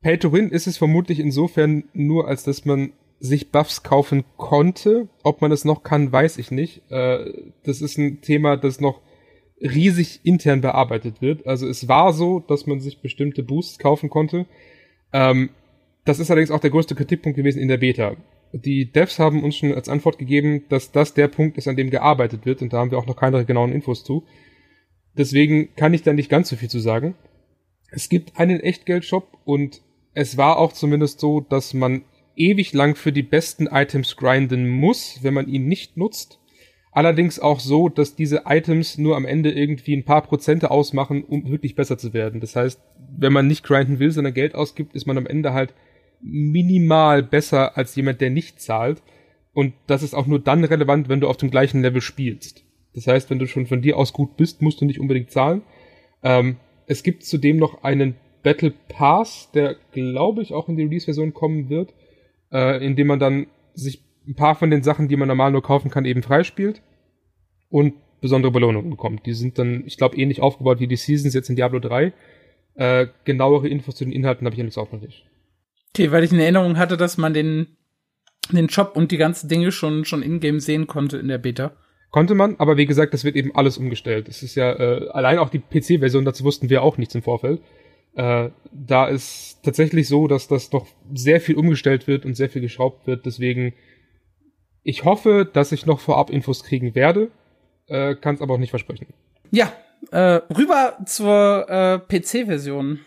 Pay-to-Win ist es vermutlich insofern nur, als dass man sich Buffs kaufen konnte. Ob man es noch kann, weiß ich nicht. Äh, das ist ein Thema, das noch riesig intern bearbeitet wird. Also es war so, dass man sich bestimmte Boosts kaufen konnte. Ähm, das ist allerdings auch der größte Kritikpunkt gewesen in der Beta die Devs haben uns schon als Antwort gegeben, dass das der Punkt ist, an dem gearbeitet wird und da haben wir auch noch keine genauen Infos zu. Deswegen kann ich da nicht ganz so viel zu sagen. Es gibt einen Echtgeldshop und es war auch zumindest so, dass man ewig lang für die besten Items grinden muss, wenn man ihn nicht nutzt. Allerdings auch so, dass diese Items nur am Ende irgendwie ein paar Prozente ausmachen, um wirklich besser zu werden. Das heißt, wenn man nicht grinden will, sondern Geld ausgibt, ist man am Ende halt minimal besser als jemand, der nicht zahlt. Und das ist auch nur dann relevant, wenn du auf dem gleichen Level spielst. Das heißt, wenn du schon von dir aus gut bist, musst du nicht unbedingt zahlen. Ähm, es gibt zudem noch einen Battle Pass, der glaube ich auch in die Release-Version kommen wird, äh, in dem man dann sich ein paar von den Sachen, die man normal nur kaufen kann, eben freispielt und besondere Belohnungen bekommt. Die sind dann, ich glaube, ähnlich aufgebaut wie die Seasons jetzt in Diablo 3. Äh, genauere Infos zu den Inhalten habe ich allerdings auch noch nicht. Okay, weil ich in Erinnerung hatte, dass man den, den Shop und die ganzen Dinge schon, schon in-game sehen konnte in der Beta. Konnte man, aber wie gesagt, das wird eben alles umgestellt. Es ist ja, äh, allein auch die PC-Version, dazu wussten wir auch nichts im Vorfeld. Äh, da ist tatsächlich so, dass das noch sehr viel umgestellt wird und sehr viel geschraubt wird. Deswegen, ich hoffe, dass ich noch vorab Infos kriegen werde, äh, kann es aber auch nicht versprechen. Ja, äh, rüber zur äh, PC-Version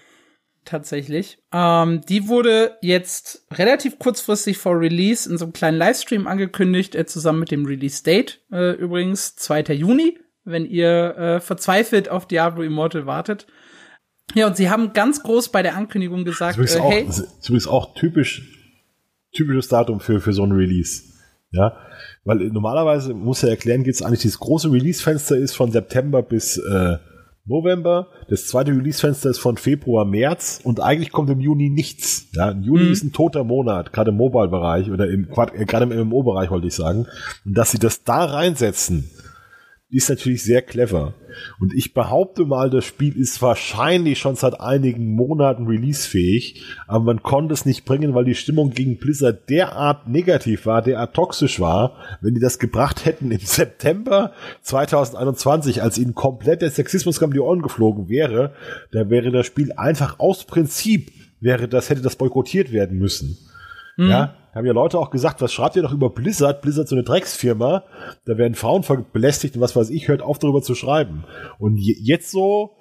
tatsächlich. Ähm, die wurde jetzt relativ kurzfristig vor Release in so einem kleinen Livestream angekündigt, äh, zusammen mit dem Release Date äh, übrigens, 2. Juni, wenn ihr äh, verzweifelt auf Diablo Immortal wartet. Ja, und sie haben ganz groß bei der Ankündigung gesagt, das ist äh, hey. Das ist übrigens auch typisch, typisches Datum für, für so ein Release. Ja, weil normalerweise, muss er erklären, gibt es eigentlich dieses große Release-Fenster ist von September bis, äh, November. Das zweite Release-Fenster ist von Februar, März und eigentlich kommt im Juni nichts. Ja, Juni mhm. ist ein toter Monat, gerade im Mobile-Bereich oder im, äh, gerade im MMO-Bereich wollte ich sagen. Und dass sie das da reinsetzen, ist natürlich sehr clever. Und ich behaupte mal, das Spiel ist wahrscheinlich schon seit einigen Monaten releasefähig, aber man konnte es nicht bringen, weil die Stimmung gegen Blizzard derart negativ war, derart toxisch war. Wenn die das gebracht hätten im September 2021, als ihnen komplett der Sexismus um die Ohren geflogen wäre, da wäre das Spiel einfach aus Prinzip wäre das, hätte das boykottiert werden müssen. Mhm. Ja, haben ja Leute auch gesagt, was schreibt ihr doch über Blizzard? Blizzard so eine Drecksfirma. Da werden Frauen belästigt und was weiß ich, hört auf darüber zu schreiben. Und jetzt so,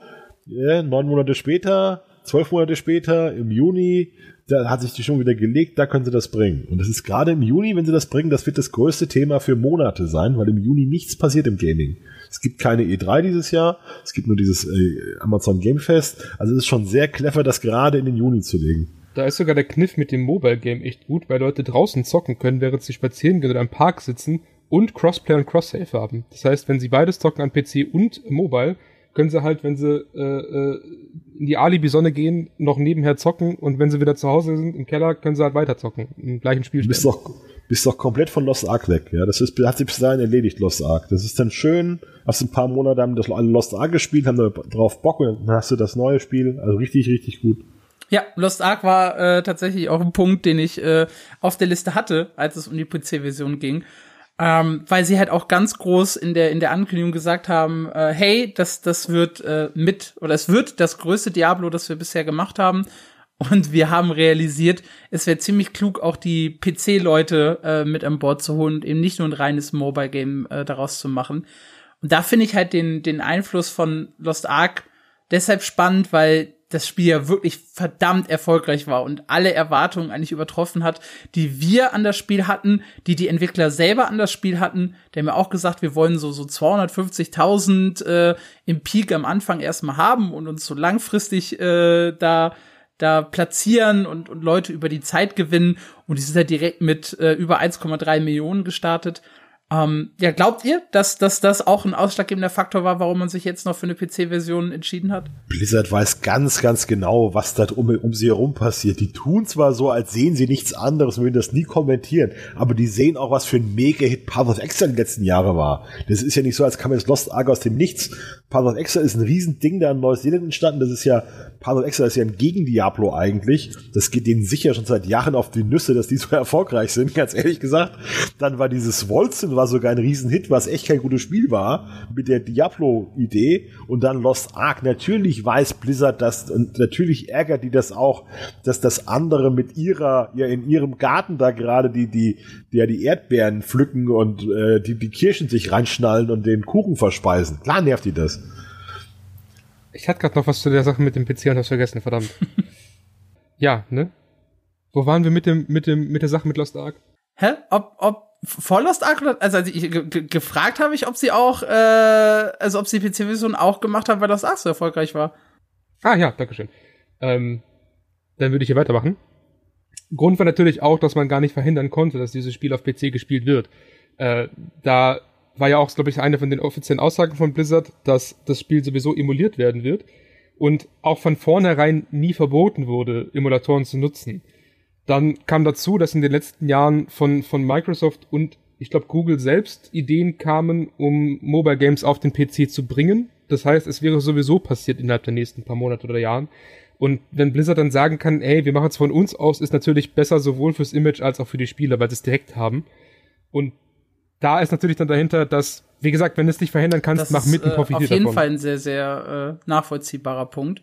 ja, neun Monate später, zwölf Monate später, im Juni, da hat sich die schon wieder gelegt, da können sie das bringen. Und das ist gerade im Juni, wenn sie das bringen, das wird das größte Thema für Monate sein, weil im Juni nichts passiert im Gaming. Es gibt keine E3 dieses Jahr, es gibt nur dieses äh, Amazon Game Fest. Also es ist schon sehr clever, das gerade in den Juni zu legen. Da ist sogar der Kniff mit dem Mobile Game echt gut, weil Leute draußen zocken können, während sie spazieren gehen oder im Park sitzen und Crossplay und Cross-Save haben. Das heißt, wenn sie beides zocken an PC und Mobile, können sie halt, wenn sie äh, äh, in die Alibi-Sonne gehen, noch nebenher zocken und wenn sie wieder zu Hause sind im Keller, können sie halt weiter zocken im gleichen Spiel. Du bist doch, bist doch komplett von Lost Ark weg, ja. Das ist, hat sich bis dahin erledigt, Lost Ark. Das ist dann schön, hast ein paar Monate haben das alle Lost Ark gespielt, haben da drauf Bock und dann hast du das neue Spiel. Also richtig, richtig gut. Ja, Lost Ark war äh, tatsächlich auch ein Punkt, den ich äh, auf der Liste hatte, als es um die PC-Version ging. Ähm, weil sie halt auch ganz groß in der in der Ankündigung gesagt haben, äh, hey, das das wird äh, mit oder es wird das größte Diablo, das wir bisher gemacht haben. Und wir haben realisiert, es wäre ziemlich klug, auch die PC-Leute äh, mit an Bord zu holen und eben nicht nur ein reines Mobile-Game äh, daraus zu machen. Und da finde ich halt den den Einfluss von Lost Ark deshalb spannend, weil das Spiel ja wirklich verdammt erfolgreich war und alle Erwartungen eigentlich übertroffen hat, die wir an das Spiel hatten, die die Entwickler selber an das Spiel hatten. Die haben ja auch gesagt, wir wollen so so 250.000 äh, im Peak am Anfang erstmal haben und uns so langfristig äh, da da platzieren und, und Leute über die Zeit gewinnen. Und die sind ja direkt mit äh, über 1,3 Millionen gestartet. Ähm, ja, glaubt ihr, dass, dass das auch ein ausschlaggebender Faktor war, warum man sich jetzt noch für eine PC-Version entschieden hat? Blizzard weiß ganz, ganz genau, was da um, um sie herum passiert. Die tun zwar so, als sehen sie nichts anderes und würden das nie kommentieren, aber die sehen auch, was für ein Mega-Hit Path of Exile in den letzten Jahren war. Das ist ja nicht so, als kam jetzt Lost Ark aus dem Nichts. Path of Exile ist ein Riesending da in Neuseeland entstanden. Das ist ja, Path of Exile ist ja ein Gegen-Diablo eigentlich. Das geht denen sicher schon seit Jahren auf die Nüsse, dass die so erfolgreich sind, ganz ehrlich gesagt. Dann war dieses Wolzen war sogar ein Riesenhit, was echt kein gutes Spiel war, mit der Diablo-Idee. Und dann Lost Ark. Natürlich weiß Blizzard das und natürlich ärgert die das auch, dass das andere mit ihrer, ja, in ihrem Garten da gerade die, die, ja, die Erdbeeren pflücken und äh, die, die Kirschen sich reinschnallen und den Kuchen verspeisen. Klar nervt die das. Ich hatte gerade noch was zu der Sache mit dem PC und hab's vergessen, verdammt. ja, ne? Wo waren wir mit dem, mit dem, mit der Sache mit Lost Ark? Hä? Ob, ob vor Lost Ark, also, also ich, gefragt habe ich, ob sie auch, äh, also ob sie PC-Version auch gemacht haben, weil Lost Ark so erfolgreich war. Ah ja, dankeschön. Ähm, dann würde ich hier weitermachen. Grund war natürlich auch, dass man gar nicht verhindern konnte, dass dieses Spiel auf PC gespielt wird. Äh, da war ja auch, glaube ich, eine von den offiziellen Aussagen von Blizzard, dass das Spiel sowieso emuliert werden wird und auch von vornherein nie verboten wurde, Emulatoren zu nutzen. Dann kam dazu, dass in den letzten Jahren von, von Microsoft und ich glaube Google selbst Ideen kamen, um Mobile Games auf den PC zu bringen. Das heißt, es wäre sowieso passiert innerhalb der nächsten paar Monate oder Jahren. Und wenn Blizzard dann sagen kann, hey, wir machen es von uns aus, ist natürlich besser sowohl fürs Image als auch für die Spieler, weil sie es direkt haben. Und da ist natürlich dann dahinter, dass, wie gesagt, wenn du es nicht verhindern kannst, das mach mit und profitier davon. Auf jeden davon. Fall ein sehr, sehr äh, nachvollziehbarer Punkt.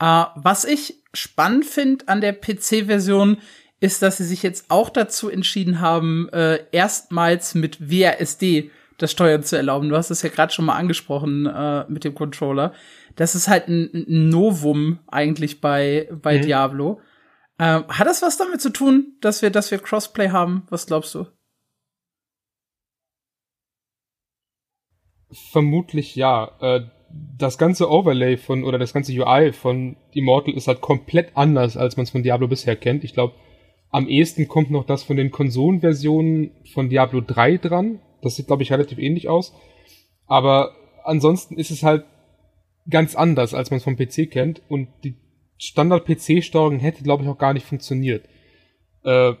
Äh, was ich spannend finde an der PC-Version, ist, dass sie sich jetzt auch dazu entschieden haben, äh, erstmals mit WASD das Steuern zu erlauben. Du hast es ja gerade schon mal angesprochen äh, mit dem Controller. Das ist halt ein, ein Novum eigentlich bei, bei mhm. Diablo. Äh, hat das was damit zu tun, dass wir, dass wir Crossplay haben? Was glaubst du? Vermutlich ja. Äh, das ganze Overlay von oder das ganze UI von Immortal ist halt komplett anders, als man es von Diablo bisher kennt. Ich glaube, am ehesten kommt noch das von den Konsolenversionen von Diablo 3 dran. Das sieht, glaube ich, relativ ähnlich aus. Aber ansonsten ist es halt ganz anders, als man es vom PC kennt. Und die Standard-PC-Steuerung hätte, glaube ich, auch gar nicht funktioniert. Äh,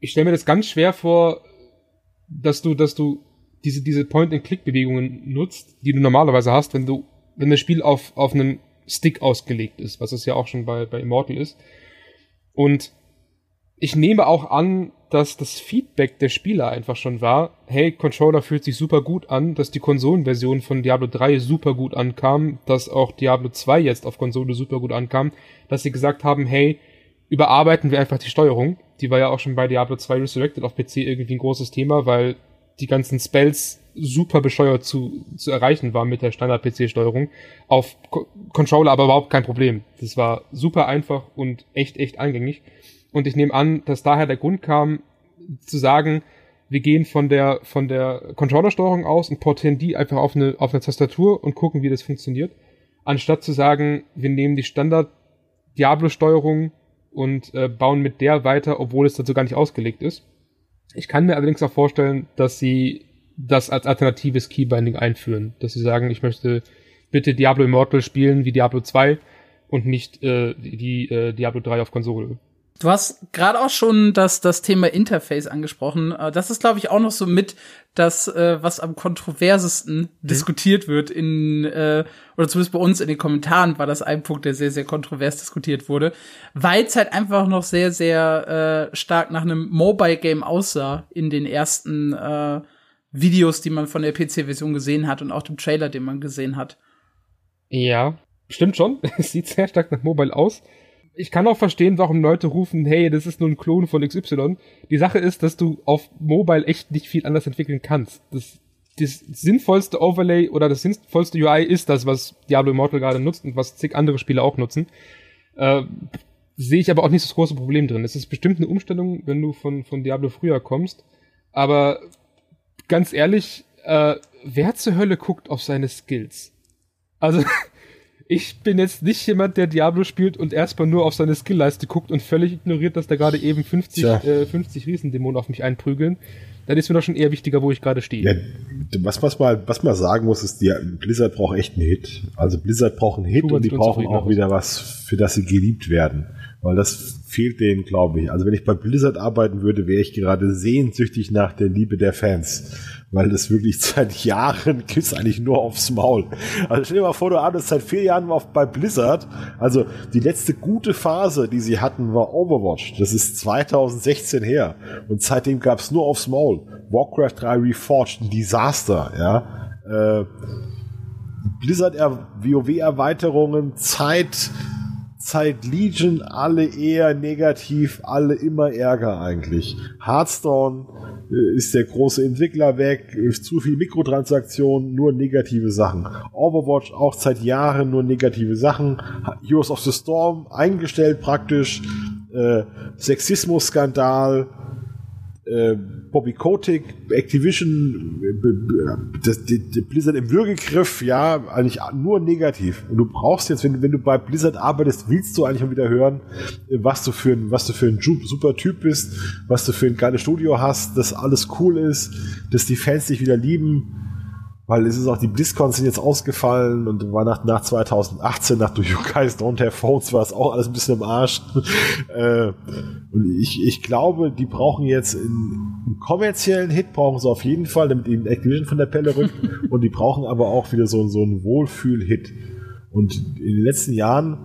ich stelle mir das ganz schwer vor, dass du, dass du diese, diese Point-and-Click-Bewegungen nutzt, die du normalerweise hast, wenn du, wenn das Spiel auf, auf einen Stick ausgelegt ist, was es ja auch schon bei, bei Immortal ist. Und ich nehme auch an, dass das Feedback der Spieler einfach schon war, hey, Controller fühlt sich super gut an, dass die Konsolenversion von Diablo 3 super gut ankam, dass auch Diablo 2 jetzt auf Konsole super gut ankam, dass sie gesagt haben, hey, überarbeiten wir einfach die Steuerung. Die war ja auch schon bei Diablo 2 Resurrected auf PC irgendwie ein großes Thema, weil die ganzen Spells super bescheuert zu, zu erreichen waren mit der Standard-PC-Steuerung. Auf Co Controller aber überhaupt kein Problem. Das war super einfach und echt, echt eingängig. Und ich nehme an, dass daher der Grund kam, zu sagen, wir gehen von der, von der Controllersteuerung aus und portieren die einfach auf eine, auf eine Tastatur und gucken, wie das funktioniert. Anstatt zu sagen, wir nehmen die Standard Diablo-Steuerung und äh, bauen mit der weiter, obwohl es dazu gar nicht ausgelegt ist. Ich kann mir allerdings auch vorstellen, dass sie das als alternatives Keybinding einführen. Dass sie sagen, ich möchte bitte Diablo Immortal spielen wie Diablo 2 und nicht äh, die äh, Diablo 3 auf Konsole. Du hast gerade auch schon das, das Thema Interface angesprochen. Äh, das ist, glaube ich, auch noch so mit das, äh, was am kontroversesten mhm. diskutiert wird in, äh, oder zumindest bei uns in den Kommentaren war das ein Punkt, der sehr, sehr kontrovers diskutiert wurde, weil es halt einfach noch sehr, sehr äh, stark nach einem Mobile-Game aussah in den ersten äh, Videos, die man von der PC-Version gesehen hat und auch dem Trailer, den man gesehen hat. Ja, stimmt schon. Es sieht sehr stark nach Mobile aus ich kann auch verstehen, warum Leute rufen, hey, das ist nur ein Klon von XY. Die Sache ist, dass du auf Mobile echt nicht viel anders entwickeln kannst. Das, das sinnvollste Overlay oder das sinnvollste UI ist das, was Diablo Immortal gerade nutzt und was zig andere Spiele auch nutzen. Äh, sehe ich aber auch nicht das große Problem drin. Es ist bestimmt eine Umstellung, wenn du von, von Diablo früher kommst. Aber ganz ehrlich, äh, wer zur Hölle guckt auf seine Skills? Also, ich bin jetzt nicht jemand, der Diablo spielt und erstmal nur auf seine Skillleiste guckt und völlig ignoriert, dass da gerade eben 50, äh, 50 Riesendämonen auf mich einprügeln. Dann ist mir doch schon eher wichtiger, wo ich gerade stehe. Ja, was, was, mal, was man sagen muss, ist, die, Blizzard braucht echt einen Hit. Also Blizzard braucht einen Hit und die brauchen auch wieder was, für das sie geliebt werden. Weil das fehlt denen, glaube ich. Also wenn ich bei Blizzard arbeiten würde, wäre ich gerade sehnsüchtig nach der Liebe der Fans weil das wirklich seit Jahren gibt's eigentlich nur aufs Maul. Also stell dir mal vor, du arbeitest seit vier Jahren auf, bei Blizzard. Also die letzte gute Phase, die sie hatten, war Overwatch. Das ist 2016 her. Und seitdem gab's nur aufs Maul. Warcraft 3 Reforged, ein Desaster, ja. Äh, Blizzard WoW-Erweiterungen, Zeit, Zeit Legion, alle eher negativ, alle immer Ärger eigentlich. Hearthstone, äh, ist der große Entwickler weg, zu viel Mikrotransaktionen, nur negative Sachen. Overwatch auch seit Jahren nur negative Sachen. Heroes of the Storm eingestellt praktisch. Äh, Sexismus-Skandal äh, Bobby Kotick, Activision, äh, Blizzard im Würgegriff, ja, eigentlich nur negativ. Und du brauchst jetzt, wenn, wenn du bei Blizzard arbeitest, willst du eigentlich mal wieder hören, äh, was du für ein, was du für ein super Typ bist, was du für ein geiles Studio hast, dass alles cool ist, dass die Fans dich wieder lieben weil es ist auch die BlizzCons sind jetzt ausgefallen und war nach, nach 2018, nach You Guys Don't Have Phones, war es auch alles ein bisschen im Arsch. äh, und ich, ich glaube, die brauchen jetzt einen, einen kommerziellen Hit, brauchen sie auf jeden Fall, damit ihnen Activision von der Pelle rückt. und die brauchen aber auch wieder so, so einen Wohlfühl-Hit. Und in den letzten Jahren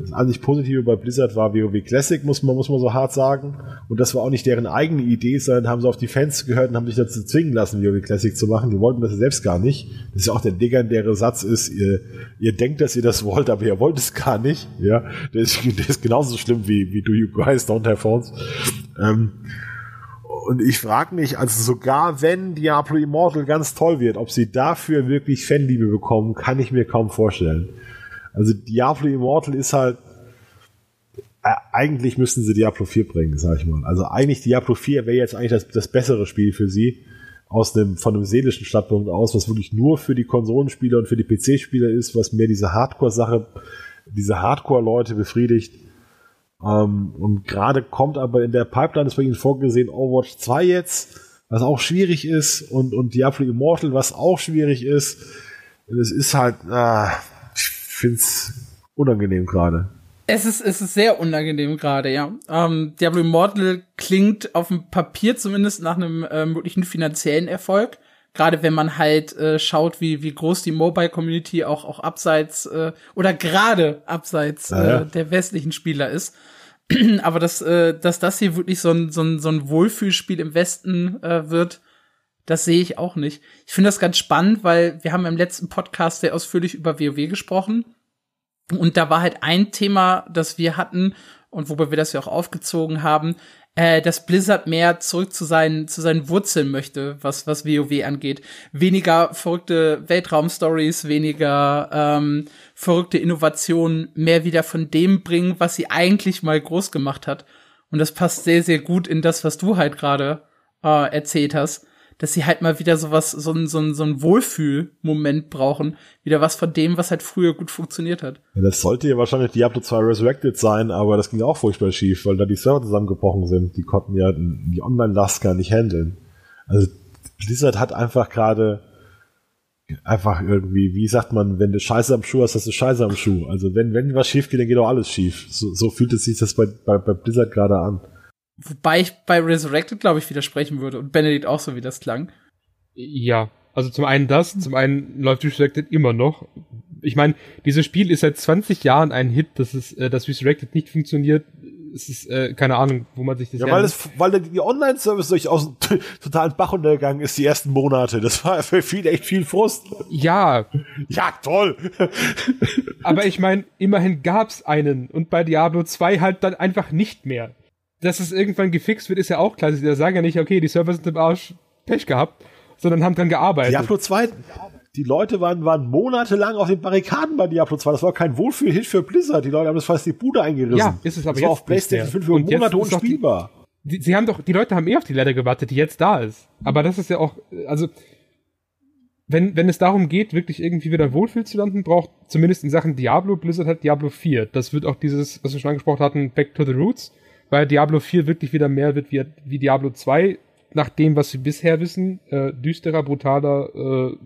das einzig Positive bei Blizzard war WoW Classic, muss man, muss man so hart sagen. Und das war auch nicht deren eigene Idee, sondern haben sie auf die Fans gehört und haben sich dazu zwingen lassen, WoW Classic zu machen. Die wollten das selbst gar nicht. Das ist ja auch der legendäre Satz ist, ihr, ihr denkt, dass ihr das wollt, aber ihr wollt es gar nicht. Ja, der ist, der ist genauso schlimm wie, wie Do You Guys Don't Have Phones. Ähm, und ich frage mich, also sogar wenn Diablo Immortal ganz toll wird, ob sie dafür wirklich Fanliebe bekommen, kann ich mir kaum vorstellen. Also Diablo Immortal ist halt äh, eigentlich müssten sie Diablo 4 bringen, sag ich mal. Also eigentlich Diablo 4 wäre jetzt eigentlich das, das bessere Spiel für sie aus dem von einem seelischen Standpunkt aus, was wirklich nur für die Konsolenspieler und für die PC-Spieler ist, was mehr diese Hardcore-Sache, diese Hardcore-Leute befriedigt. Ähm, und gerade kommt aber in der Pipeline ist bei ihnen vorgesehen Overwatch 2 jetzt, was auch schwierig ist, und, und Diablo Immortal, was auch schwierig ist. Es ist halt, äh, find's unangenehm gerade. Es ist, es ist sehr unangenehm gerade, ja. Ähm, Diablo Immortal klingt auf dem Papier zumindest nach einem äh, möglichen finanziellen Erfolg. Gerade wenn man halt äh, schaut, wie, wie groß die Mobile-Community auch, auch abseits äh, oder gerade abseits Ah, ja. äh, der westlichen Spieler ist. Aber dass, äh, dass das hier wirklich so ein, so ein, so ein Wohlfühlspiel im Westen äh, wird, das sehe ich auch nicht. Ich finde das ganz spannend, weil wir haben im letzten Podcast sehr ausführlich über WoW gesprochen. Und da war halt ein Thema, das wir hatten und wobei wir das ja auch aufgezogen haben, äh, dass Blizzard mehr zurück zu seinen, zu seinen Wurzeln möchte, was, was WoW angeht. Weniger verrückte Weltraumstories, weniger ähm, verrückte Innovationen, mehr wieder von dem bringen, was sie eigentlich mal groß gemacht hat. Und das passt sehr, sehr gut in das, was du halt gerade äh, erzählt hast, dass sie halt mal wieder sowas, so ein, so ein, so ein Wohlfühlmoment brauchen. Wieder was von dem, was halt früher gut funktioniert hat. Ja, das sollte ja wahrscheinlich Diablo 2 Resurrected sein, aber das ging auch furchtbar schief, weil da die Server zusammengebrochen sind. Die konnten ja die Online-Last gar nicht handeln. Also Blizzard hat einfach gerade einfach irgendwie, wie sagt man, wenn du Scheiße am Schuh hast, hast du Scheiße am Schuh. Also wenn, wenn was schief geht, dann geht auch alles schief. So, so fühlt es sich das bei, bei, bei Blizzard gerade an. Wobei ich bei Resurrected, glaube ich, widersprechen würde. Und Benedikt auch so, wie das klang. Ja, also zum einen das, zum einen läuft Resurrected immer noch. Ich meine, dieses Spiel ist seit 20 Jahren ein Hit, dass es, äh, dass Resurrected nicht funktioniert. Es ist äh, keine Ahnung, wo man sich das Ja, weil, es, weil der- die Online-Service durchaus total Bach untergegangen ist die ersten Monate. Das war für viele echt viel Frust. ja, Ja, toll. aber ich meine, immerhin gab's einen und bei Diablo 2 halt dann einfach nicht mehr. Dass es irgendwann gefixt wird, ist ja auch klar. Sie sagen ja nicht, okay, die Server sind im Arsch, Pech gehabt, sondern haben dran gearbeitet. Diablo 2, die Leute waren, waren monatelang auf den Barrikaden bei Diablo 2. Das war kein Wohlfühl-Hit für Blizzard. Die Leute haben das fast die Bude eingerissen. Ja, ist es aber das war jetzt auf PlayStation nicht 5 mehr. für Und Monate die- unspielbar. die, sie haben doch, die Leute haben eh auf die Leiter gewartet, die jetzt da ist. Aber das ist ja auch, also, wenn, wenn es darum geht, wirklich irgendwie wieder Wohlfühl zu landen, braucht zumindest in Sachen Diablo, Blizzard hat Diablo 4. Das wird auch dieses, was wir schon angesprochen hatten, Back to the Roots, weil Diablo 4 wirklich wieder mehr wird wie, wie Diablo 2, nach dem, was wir bisher wissen, äh, düsterer, brutaler, äh,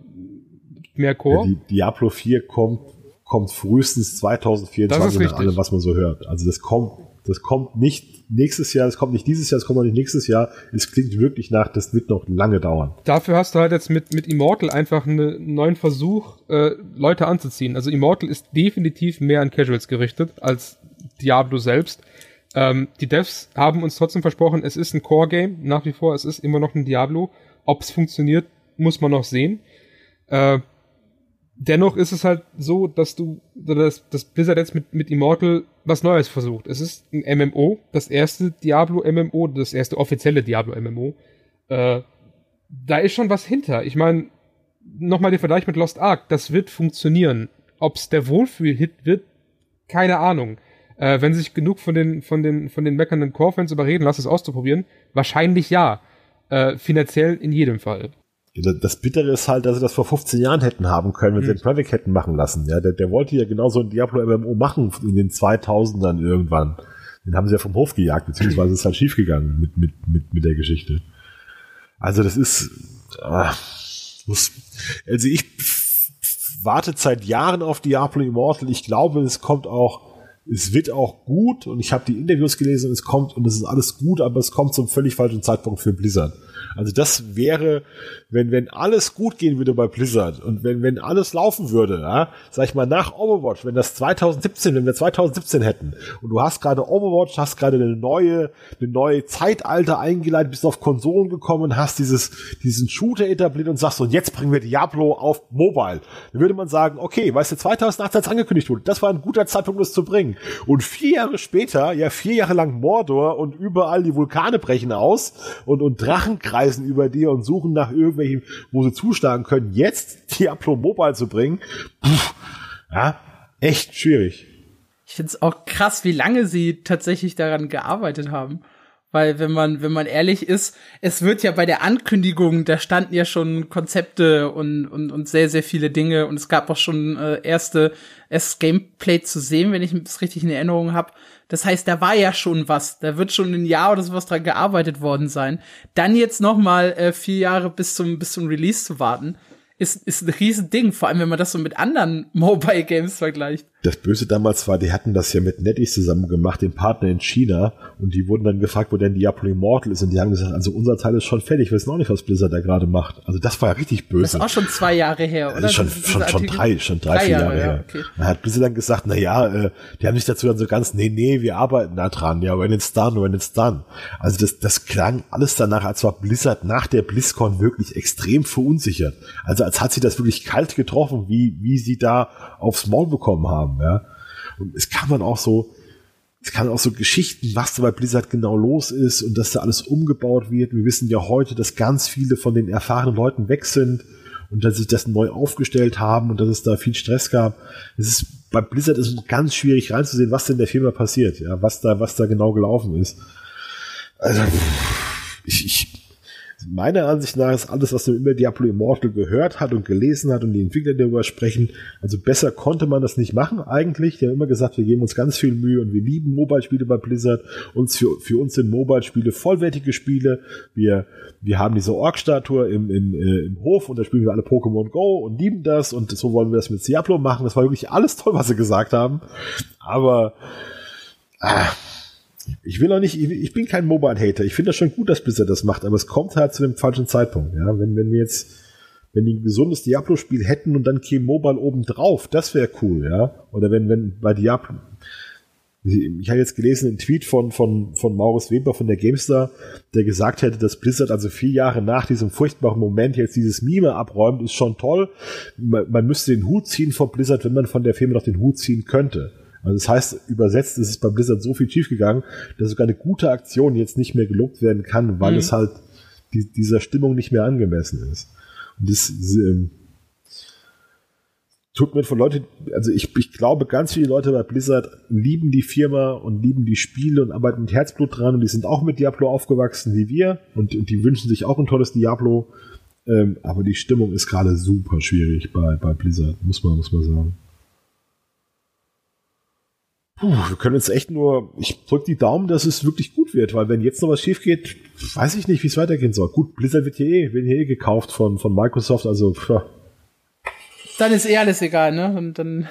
mehr Ja, Core. die Diablo 4 kommt, kommt frühestens 2024 Das ist nach allem, was man so hört. Also das kommt, das kommt nicht nächstes Jahr, das kommt nicht dieses Jahr, das kommt auch nicht nächstes Jahr. Es klingt wirklich nach, das wird noch lange dauern. Dafür hast du halt jetzt mit, mit Immortal einfach einen neuen Versuch, äh, Leute anzuziehen. Also Immortal ist definitiv mehr an Casuals gerichtet als Diablo selbst. Ähm, die Devs haben uns trotzdem versprochen, es ist ein Core-Game, nach wie vor, es ist immer noch ein Diablo. Ob es funktioniert, muss man noch sehen. Äh, dennoch ist es halt so, dass du, dass, dass Blizzard jetzt mit, mit Immortal was Neues versucht. Es ist ein MMO, das erste Diablo-MMO, das erste offizielle Diablo-MMO. Äh, da ist schon was hinter. Ich meine, nochmal der Vergleich mit Lost Ark, das wird funktionieren. Ob's der Wohlfühl-Hit wird, keine Ahnung. Äh, wenn sich genug von den, von den, von den meckernden Core-Fans überreden, lass es auszuprobieren, wahrscheinlich ja. Äh, finanziell in jedem Fall. Das Bittere ist halt, dass sie das vor 15 Jahren hätten haben können, wenn sie Mhm. den Private hätten machen lassen. Ja, der, der wollte ja genauso ein Diablo MMO machen in den 2000ern irgendwann. Den haben sie ja vom Hof gejagt, beziehungsweise ist halt schiefgegangen mit, mit, mit, mit der Geschichte. Also das ist, ah, muss, also ich warte seit Jahren auf Diablo Immortal. Ich glaube, es kommt auch, es wird auch gut und ich habe die Interviews gelesen und es kommt und es ist alles gut, aber es kommt zum völlig falschen Zeitpunkt für Blizzard. Also das wäre, wenn, wenn alles gut gehen würde bei Blizzard und wenn, wenn alles laufen würde, ja, sag ich mal, nach Overwatch, wenn das 2017, wenn wir 2017 hätten und du hast gerade Overwatch, hast gerade eine neue, eine neue Zeitalter eingeleitet, bist auf Konsolen gekommen, hast dieses, diesen Shooter etabliert und sagst, und jetzt bringen wir Diablo auf Mobile. Dann würde man sagen, okay, weißt du, 2018 als angekündigt wurde, das war ein guter Zeitpunkt, das zu bringen. Und vier Jahre später, ja, vier Jahre lang Mordor und überall die Vulkane brechen aus und, und Drachen kreisen über dir und suchen nach irgendwelchen, wo sie zuschlagen können. Jetzt Diablo Mobile zu bringen, pff, ja, echt schwierig. Ich find's auch krass, wie lange sie tatsächlich daran gearbeitet haben. Weil wenn man, wenn man ehrlich ist, es wird ja bei der Ankündigung, da standen ja schon Konzepte und, und, und sehr, sehr viele Dinge und es gab auch schon äh, erste, erstes Gameplay zu sehen, wenn ich es richtig in Erinnerung habe. Das heißt, da war ja schon was. Da wird schon ein Jahr oder sowas dran gearbeitet worden sein. Dann jetzt noch mal äh, vier Jahre bis zum, bis zum Release zu warten, ist, ist ein Riesending, vor allem wenn man das so mit anderen Mobile Games vergleicht. Das Böse damals war, die hatten das ja mit NetEase zusammen gemacht, dem Partner in China, und die wurden dann gefragt, wo denn Diablo Immortal ist, und die haben gesagt, also unser Teil ist schon fertig, wir wissen auch nicht, was Blizzard da gerade macht. Also das war ja richtig böse. Das ist auch schon zwei Jahre her, oder? Das ist schon, schon, schon drei, schon drei, drei vier Jahre, Jahre her. Ja, okay. Da hat Blizzard dann gesagt, na ja, äh, die haben sich dazu dann so ganz, nee, nee, wir arbeiten da dran, ja, when it's done, when it's done. Also das, das klang alles danach, als war Blizzard nach der BlizzCon wirklich extrem verunsichert. Also als hat sie das wirklich kalt getroffen, wie, wie sie da aufs Maul bekommen haben, ja. Und es kann man auch so, es kann auch so Geschichten, was da bei Blizzard genau los ist und dass da alles umgebaut wird. Wir wissen ja heute, dass ganz viele von den erfahrenen Leuten weg sind und dass sich das neu aufgestellt haben und dass es da viel Stress gab. Es ist, bei Blizzard ist es ganz schwierig reinzusehen, was denn der Firma passiert, ja, was da, was da genau gelaufen ist. Also, ich, ich, meiner Ansicht nach ist alles, was man über Diablo Immortal gehört hat und gelesen hat und die Entwickler darüber sprechen, also besser konnte man das nicht machen eigentlich. Die haben immer gesagt, wir geben uns ganz viel Mühe und wir lieben Mobile-Spiele bei Blizzard. Uns für, für uns sind Mobile-Spiele vollwertige Spiele. Wir, wir haben diese Org-Statue im, im, äh, im Hof und da spielen wir alle Pokémon Go und lieben das und so wollen wir das mit Diablo machen. Das war wirklich alles toll, was sie gesagt haben. Aber ah, ich will auch nicht, ich bin kein Mobile-Hater. Ich finde das schon gut, dass Blizzard das macht, aber es kommt halt zu dem falschen Zeitpunkt. Ja, wenn, wenn wir jetzt, wenn die ein gesundes Diablo-Spiel hätten und dann käme Mobile oben drauf, das wäre cool, ja. Oder wenn, wenn bei Diablo, ich habe jetzt gelesen einen Tweet von, von, von Maurice Weber von der GameStar, der gesagt hätte, dass Blizzard also vier Jahre nach diesem furchtbaren Moment jetzt dieses Mime abräumt, ist schon toll. Man, man müsste den Hut ziehen von Blizzard, wenn man von der Firma noch den Hut ziehen könnte. Also das heißt, übersetzt ist es bei Blizzard so viel schiefgegangen, dass sogar eine gute Aktion jetzt nicht mehr gelobt werden kann, weil mhm. es halt die, dieser Stimmung nicht mehr angemessen ist. Und das ähm, tut mir von Leute, also ich, ich glaube, ganz viele Leute bei Blizzard lieben die Firma und lieben die Spiele und arbeiten mit Herzblut dran und die sind auch mit Diablo aufgewachsen wie wir und, und die wünschen sich auch ein tolles Diablo. Ähm, aber die Stimmung ist gerade super schwierig bei, bei Blizzard, muss man, muss man sagen. Puh, wir können jetzt echt nur, ich drücke die Daumen, dass es wirklich gut wird, weil wenn jetzt noch was schief geht, weiß ich nicht, wie es weitergehen soll. Gut, Blizzard wird hier eh, wird hier eh gekauft von, von Microsoft, also pff. Dann ist eh alles egal, ne? Und dann.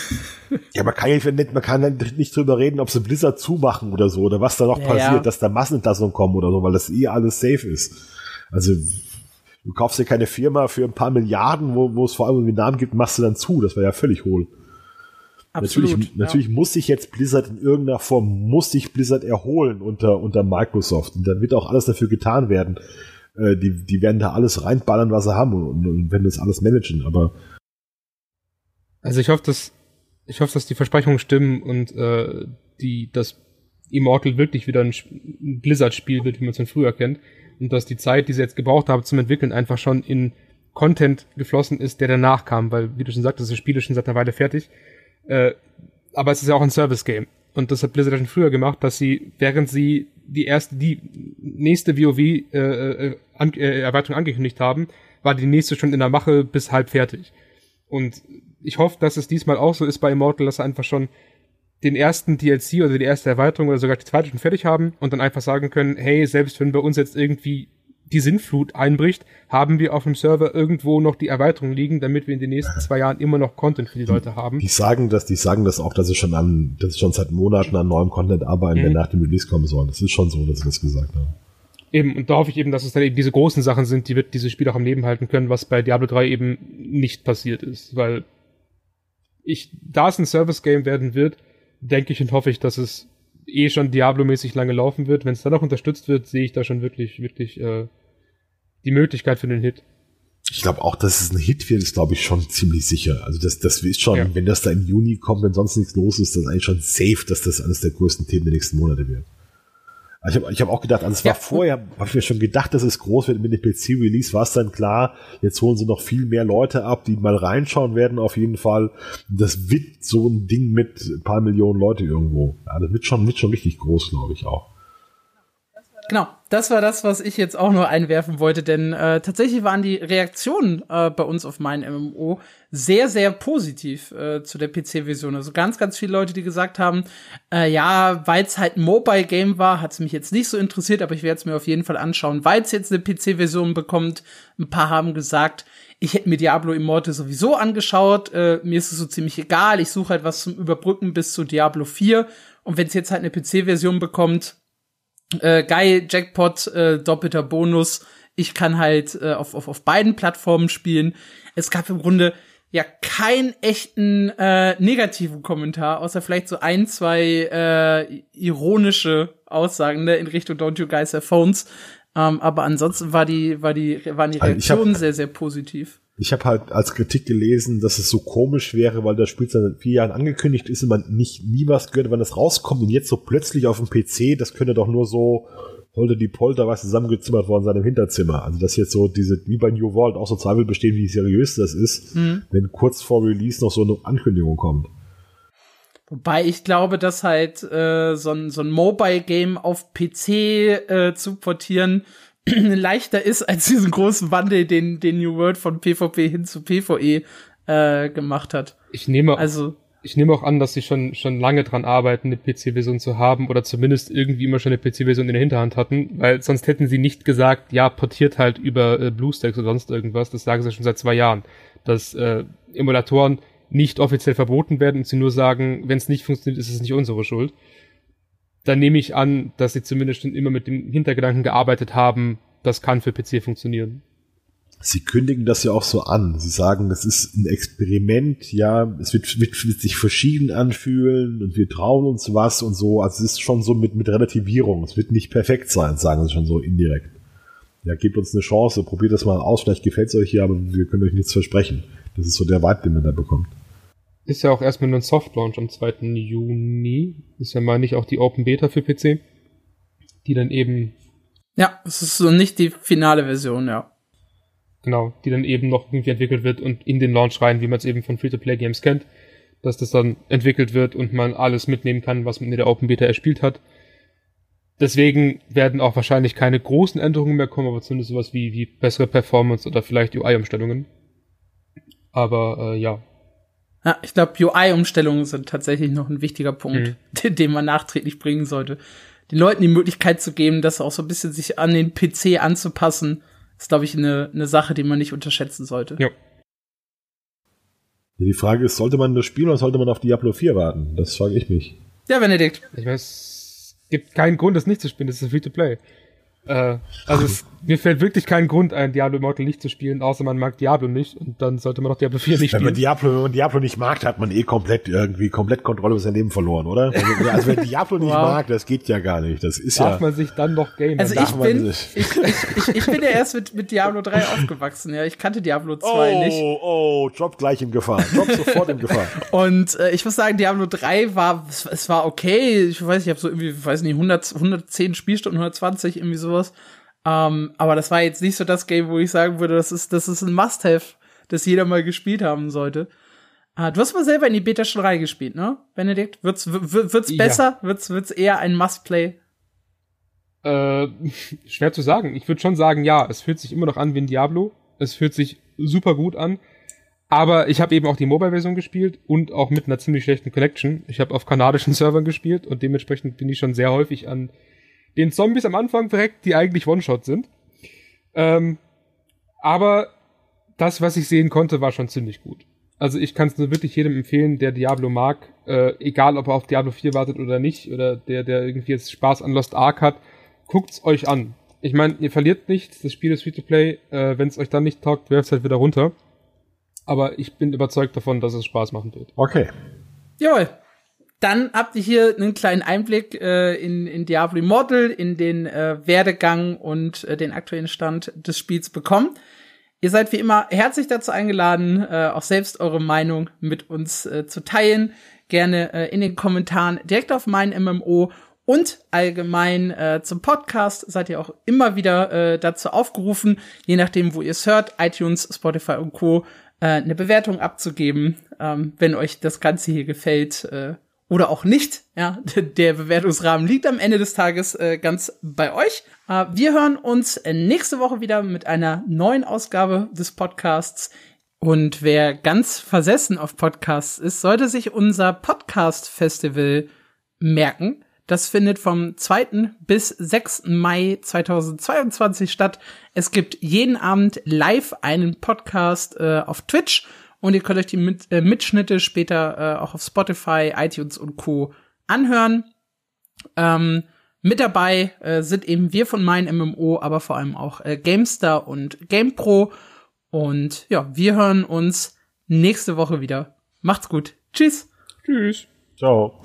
ja, man kann ja nicht, man kann nicht drüber reden, ob sie Blizzard zumachen oder so, oder was da noch ja, passiert, ja. dass da Massenentlassungen kommen oder so, weil das eh alles safe ist. Also, du kaufst dir keine Firma für ein paar Milliarden, wo, wo es vor allem einen Namen gibt, machst du dann zu. Das wäre ja völlig hohl. Absolut, natürlich, ja. natürlich muss sich jetzt Blizzard in irgendeiner Form, muss sich Blizzard erholen unter, unter Microsoft. Und dann wird auch alles dafür getan werden. Äh, die, die werden da alles reinballern, was sie haben und, und werden das alles managen, aber. Also ich hoffe, dass, ich hoffe, dass die Versprechungen stimmen und äh, die, dass Immortal wirklich wieder ein Blizzard-Spiel wird, wie man es von früher kennt. Und dass die Zeit, die sie jetzt gebraucht haben zum Entwickeln, einfach schon in Content geflossen ist, der danach kam, weil, wie du schon sagtest, das Spiel ist schon seit einer Weile fertig. Äh, aber es ist ja auch ein Service-Game. Und das hat Blizzard schon früher gemacht, dass sie, während sie die erste, die nächste WoW-Erweiterung äh, äh, äh, angekündigt haben, war die nächste schon in der Mache bis halb fertig. Und ich hoffe, dass es diesmal auch so ist bei Immortal, dass sie einfach schon den ersten DLC oder die erste Erweiterung oder sogar die zweite schon fertig haben und dann einfach sagen können, hey, selbst wenn bei uns jetzt irgendwie die Sinnflut einbricht, haben wir auf dem Server irgendwo noch die Erweiterung liegen, damit wir in den nächsten zwei Jahren immer noch Content für die Leute haben. Die sagen das, die sagen das auch, dass sie schon an, dass sie schon seit Monaten an neuem Content arbeiten, mhm. der nach dem Release kommen soll. Das ist schon so, dass sie das gesagt haben. Eben, und da hoffe ich eben, dass es dann eben diese großen Sachen sind, die wird dieses Spiel auch am Leben halten können, was bei Diablo 3 eben nicht passiert ist, weil ich, da es ein Service-Game werden wird, denke ich und hoffe ich, dass es eh schon Diablo-mäßig lange laufen wird. Wenn es dann noch unterstützt wird, sehe ich da schon wirklich, wirklich äh, die Möglichkeit für den Hit. Ich glaube auch, dass es ein Hit wird, ist glaube ich schon ziemlich sicher. Also das, das ist schon, ja. wenn das da im Juni kommt, wenn sonst nichts los ist, dann ist eigentlich schon safe, dass das eines der größten Themen der nächsten Monate wird. Ich habe ich hab auch gedacht, also es war ja. vorher, habe ich mir schon gedacht, dass es groß wird mit dem PC-Release, war es dann klar, jetzt holen sie noch viel mehr Leute ab, die mal reinschauen werden auf jeden Fall. Das wird so ein Ding mit ein paar Millionen Leute irgendwo. Ja, das wird schon, wird schon richtig groß, glaube ich auch. Genau, das war das, was ich jetzt auch nur einwerfen wollte, denn äh, tatsächlich waren die Reaktionen äh, bei uns auf mein MMO sehr, sehr positiv äh, zu der PC-Version. Also ganz, ganz viele Leute, die gesagt haben, äh, ja, weil es halt ein Mobile-Game war, hat es mich jetzt nicht so interessiert, aber ich werde es mir auf jeden Fall anschauen, weil es jetzt eine PC-Version bekommt. Ein paar haben gesagt, ich hätte mir Diablo Immortal sowieso angeschaut, äh, mir ist es so ziemlich egal, ich suche halt was zum Überbrücken bis zu Diablo 4 und wenn es jetzt halt eine PC-Version bekommt, äh, geil, Jackpot, äh, doppelter Bonus. Ich kann halt äh, auf, auf, auf beiden Plattformen spielen. Es gab im Grunde ja keinen echten äh, negativen Kommentar, außer vielleicht so ein, zwei äh, ironische Aussagen ne, in Richtung Don't You Guys Have Phones. Ähm, aber ansonsten war die, war die, waren die Reaktionen sehr, sehr positiv. Ich habe halt als Kritik gelesen, dass es so komisch wäre, weil das Spiel seit vier Jahren angekündigt ist und man nicht nie was gehört, wann es rauskommt und jetzt so plötzlich auf dem PC, das könnte doch nur so Holde die Polter was zusammengezimmert worden sein im Hinterzimmer. Also dass jetzt so diese, wie bei New World auch so Zweifel bestehen, wie seriös das ist, mhm. wenn kurz vor Release noch so eine Ankündigung kommt. Wobei ich glaube, dass halt äh, so ein, so ein Mobile-Game auf PC äh, zu portieren leichter ist als diesen großen Wandel, den, den New World von PvP hin zu PvE äh, gemacht hat. Ich nehme, also, ich nehme auch an, dass sie schon, schon lange dran arbeiten, eine PC-Version zu haben oder zumindest irgendwie immer schon eine PC-Version in der Hinterhand hatten, weil sonst hätten sie nicht gesagt, ja, portiert halt über äh, BlueStacks oder sonst irgendwas. Das sagen sie schon seit zwei Jahren, dass äh, Emulatoren nicht offiziell verboten werden und sie nur sagen, wenn es nicht funktioniert, ist es nicht unsere Schuld dann nehme ich an, dass sie zumindest immer mit dem Hintergedanken gearbeitet haben, das kann für PC funktionieren. Sie kündigen das ja auch so an. Sie sagen, das ist ein Experiment, ja, es wird, wird, wird sich verschieden anfühlen und wir trauen uns was und so. Also es ist schon so mit, mit Relativierung. Es wird nicht perfekt sein, sagen sie schon so indirekt. Ja, gebt uns eine Chance, probiert das mal aus, vielleicht gefällt es euch hier, aber wir können euch nichts versprechen. Das ist so der Vibe, den man da bekommt. Ist ja auch erstmal nur ein Softlaunch am 2. Juni. Ist ja, meine ich, auch die Open Beta für PC. Die dann eben. Ja, es ist so nicht die finale Version, ja. Genau, die dann eben noch irgendwie entwickelt wird und in den Launch rein, wie man es eben von Free-to-Play-Games kennt. Dass das dann entwickelt wird und man alles mitnehmen kann, was man in der Open Beta erspielt hat. Deswegen werden auch wahrscheinlich keine großen Änderungen mehr kommen, aber zumindest sowas wie, wie bessere Performance oder vielleicht UI-Umstellungen. Aber äh, ja, ja, ich glaube, UI-Umstellungen sind tatsächlich noch ein wichtiger Punkt, mhm. den man nachträglich bringen sollte. Den Leuten die Möglichkeit zu geben, das auch so ein bisschen sich an den PC anzupassen, ist, glaube ich, eine, eine Sache, die man nicht unterschätzen sollte. Ja. Die Frage ist, sollte man das spielen oder sollte man auf Diablo 4 warten? Das frage ich mich. Ja, Benedikt. Ich weiß, es gibt keinen Grund, das nicht zu spielen. Das ist Free-to-Play. Äh, also es, mir fällt wirklich kein Grund ein, Diablo Immortal nicht zu spielen, außer man mag Diablo nicht und dann sollte man doch Diablo 4 nicht spielen. Wenn man Diablo, wenn man Diablo nicht mag, hat man eh komplett irgendwie komplett Kontrolle über sein Leben verloren, oder? Also, also wenn Diablo nicht wow. mag, das geht ja gar nicht. Das ist Darf ja. Darf man sich dann noch gamen? Also ich bin, ich, ich, ich, ich, bin ja erst mit, mit Diablo 3 aufgewachsen, ja. Ich kannte Diablo 2 oh, nicht. Oh, oh, Drop gleich in Gefahr. Drop sofort in Gefahr. Und äh, ich muss sagen, Diablo 3 war, es, es war okay. Ich weiß, ich habe so irgendwie, weiß nicht, 100, 110 Spielstunden, 120, irgendwie sowas. Um, ähm, aber das war jetzt nicht so das Game, wo ich sagen würde, das ist, das ist ein Must-Have, das jeder mal gespielt haben sollte. Uh, du hast mal selber in die Beta schon reingespielt, ne, Benedikt? Wird's, wird's besser? Ja. Wird's, wird's eher ein Must-Play? Äh, schwer zu sagen. Ich würde schon sagen, ja, es fühlt sich immer noch an wie ein Diablo. Es fühlt sich super gut an. Aber ich habe eben auch die Mobile-Version gespielt und auch mit einer ziemlich schlechten Connection. Ich habe auf kanadischen Servern gespielt und dementsprechend bin ich schon sehr häufig an den Zombies am Anfang verreckt, die eigentlich One-Shot sind. Ähm, aber das, was ich sehen konnte, war schon ziemlich gut. Also ich kann es nur wirklich jedem empfehlen, der Diablo mag, äh, egal ob er auf Diablo 4 wartet oder nicht, oder der, der irgendwie jetzt Spaß an Lost Ark hat, guckt's euch an. Ich meine, ihr verliert nichts, das Spiel ist free to play, äh, wenn es euch dann nicht taugt, werft halt wieder runter. Aber ich bin überzeugt davon, dass es Spaß machen wird. Okay. Jawohl dann habt ihr hier einen kleinen Einblick äh, in, in Diablo Immortal, in den äh, Werdegang und äh, den aktuellen Stand des Spiels bekommen. Ihr seid wie immer herzlich dazu eingeladen, äh, auch selbst eure Meinung mit uns äh, zu teilen. Gerne äh, in den Kommentaren direkt auf mein MMO und allgemein äh, zum Podcast seid ihr auch immer wieder äh, dazu aufgerufen, je nachdem, wo ihr es hört, iTunes, Spotify und Co. Äh, eine Bewertung abzugeben, ähm, wenn euch das Ganze hier gefällt. Äh, oder auch nicht. Ja, der Bewertungsrahmen liegt am Ende des Tages äh, ganz bei euch. Äh, wir hören uns nächste Woche wieder mit einer neuen Ausgabe des Podcasts. Und wer ganz versessen auf Podcasts ist, sollte sich unser Podcast-Festival merken. Das findet vom 2. bis 6. Mai 2022 statt. Es gibt jeden Abend live einen Podcast äh, auf Twitch und ihr könnt euch die Mit äh, Mitschnitte später äh, auch auf Spotify, iTunes und Co. anhören. Ähm, mit dabei äh, sind eben wir von Mein MMO, aber vor allem auch äh, GameStar und GamePro. Und ja, wir hören uns nächste Woche wieder. Macht's gut. Tschüss. Tschüss. Ciao.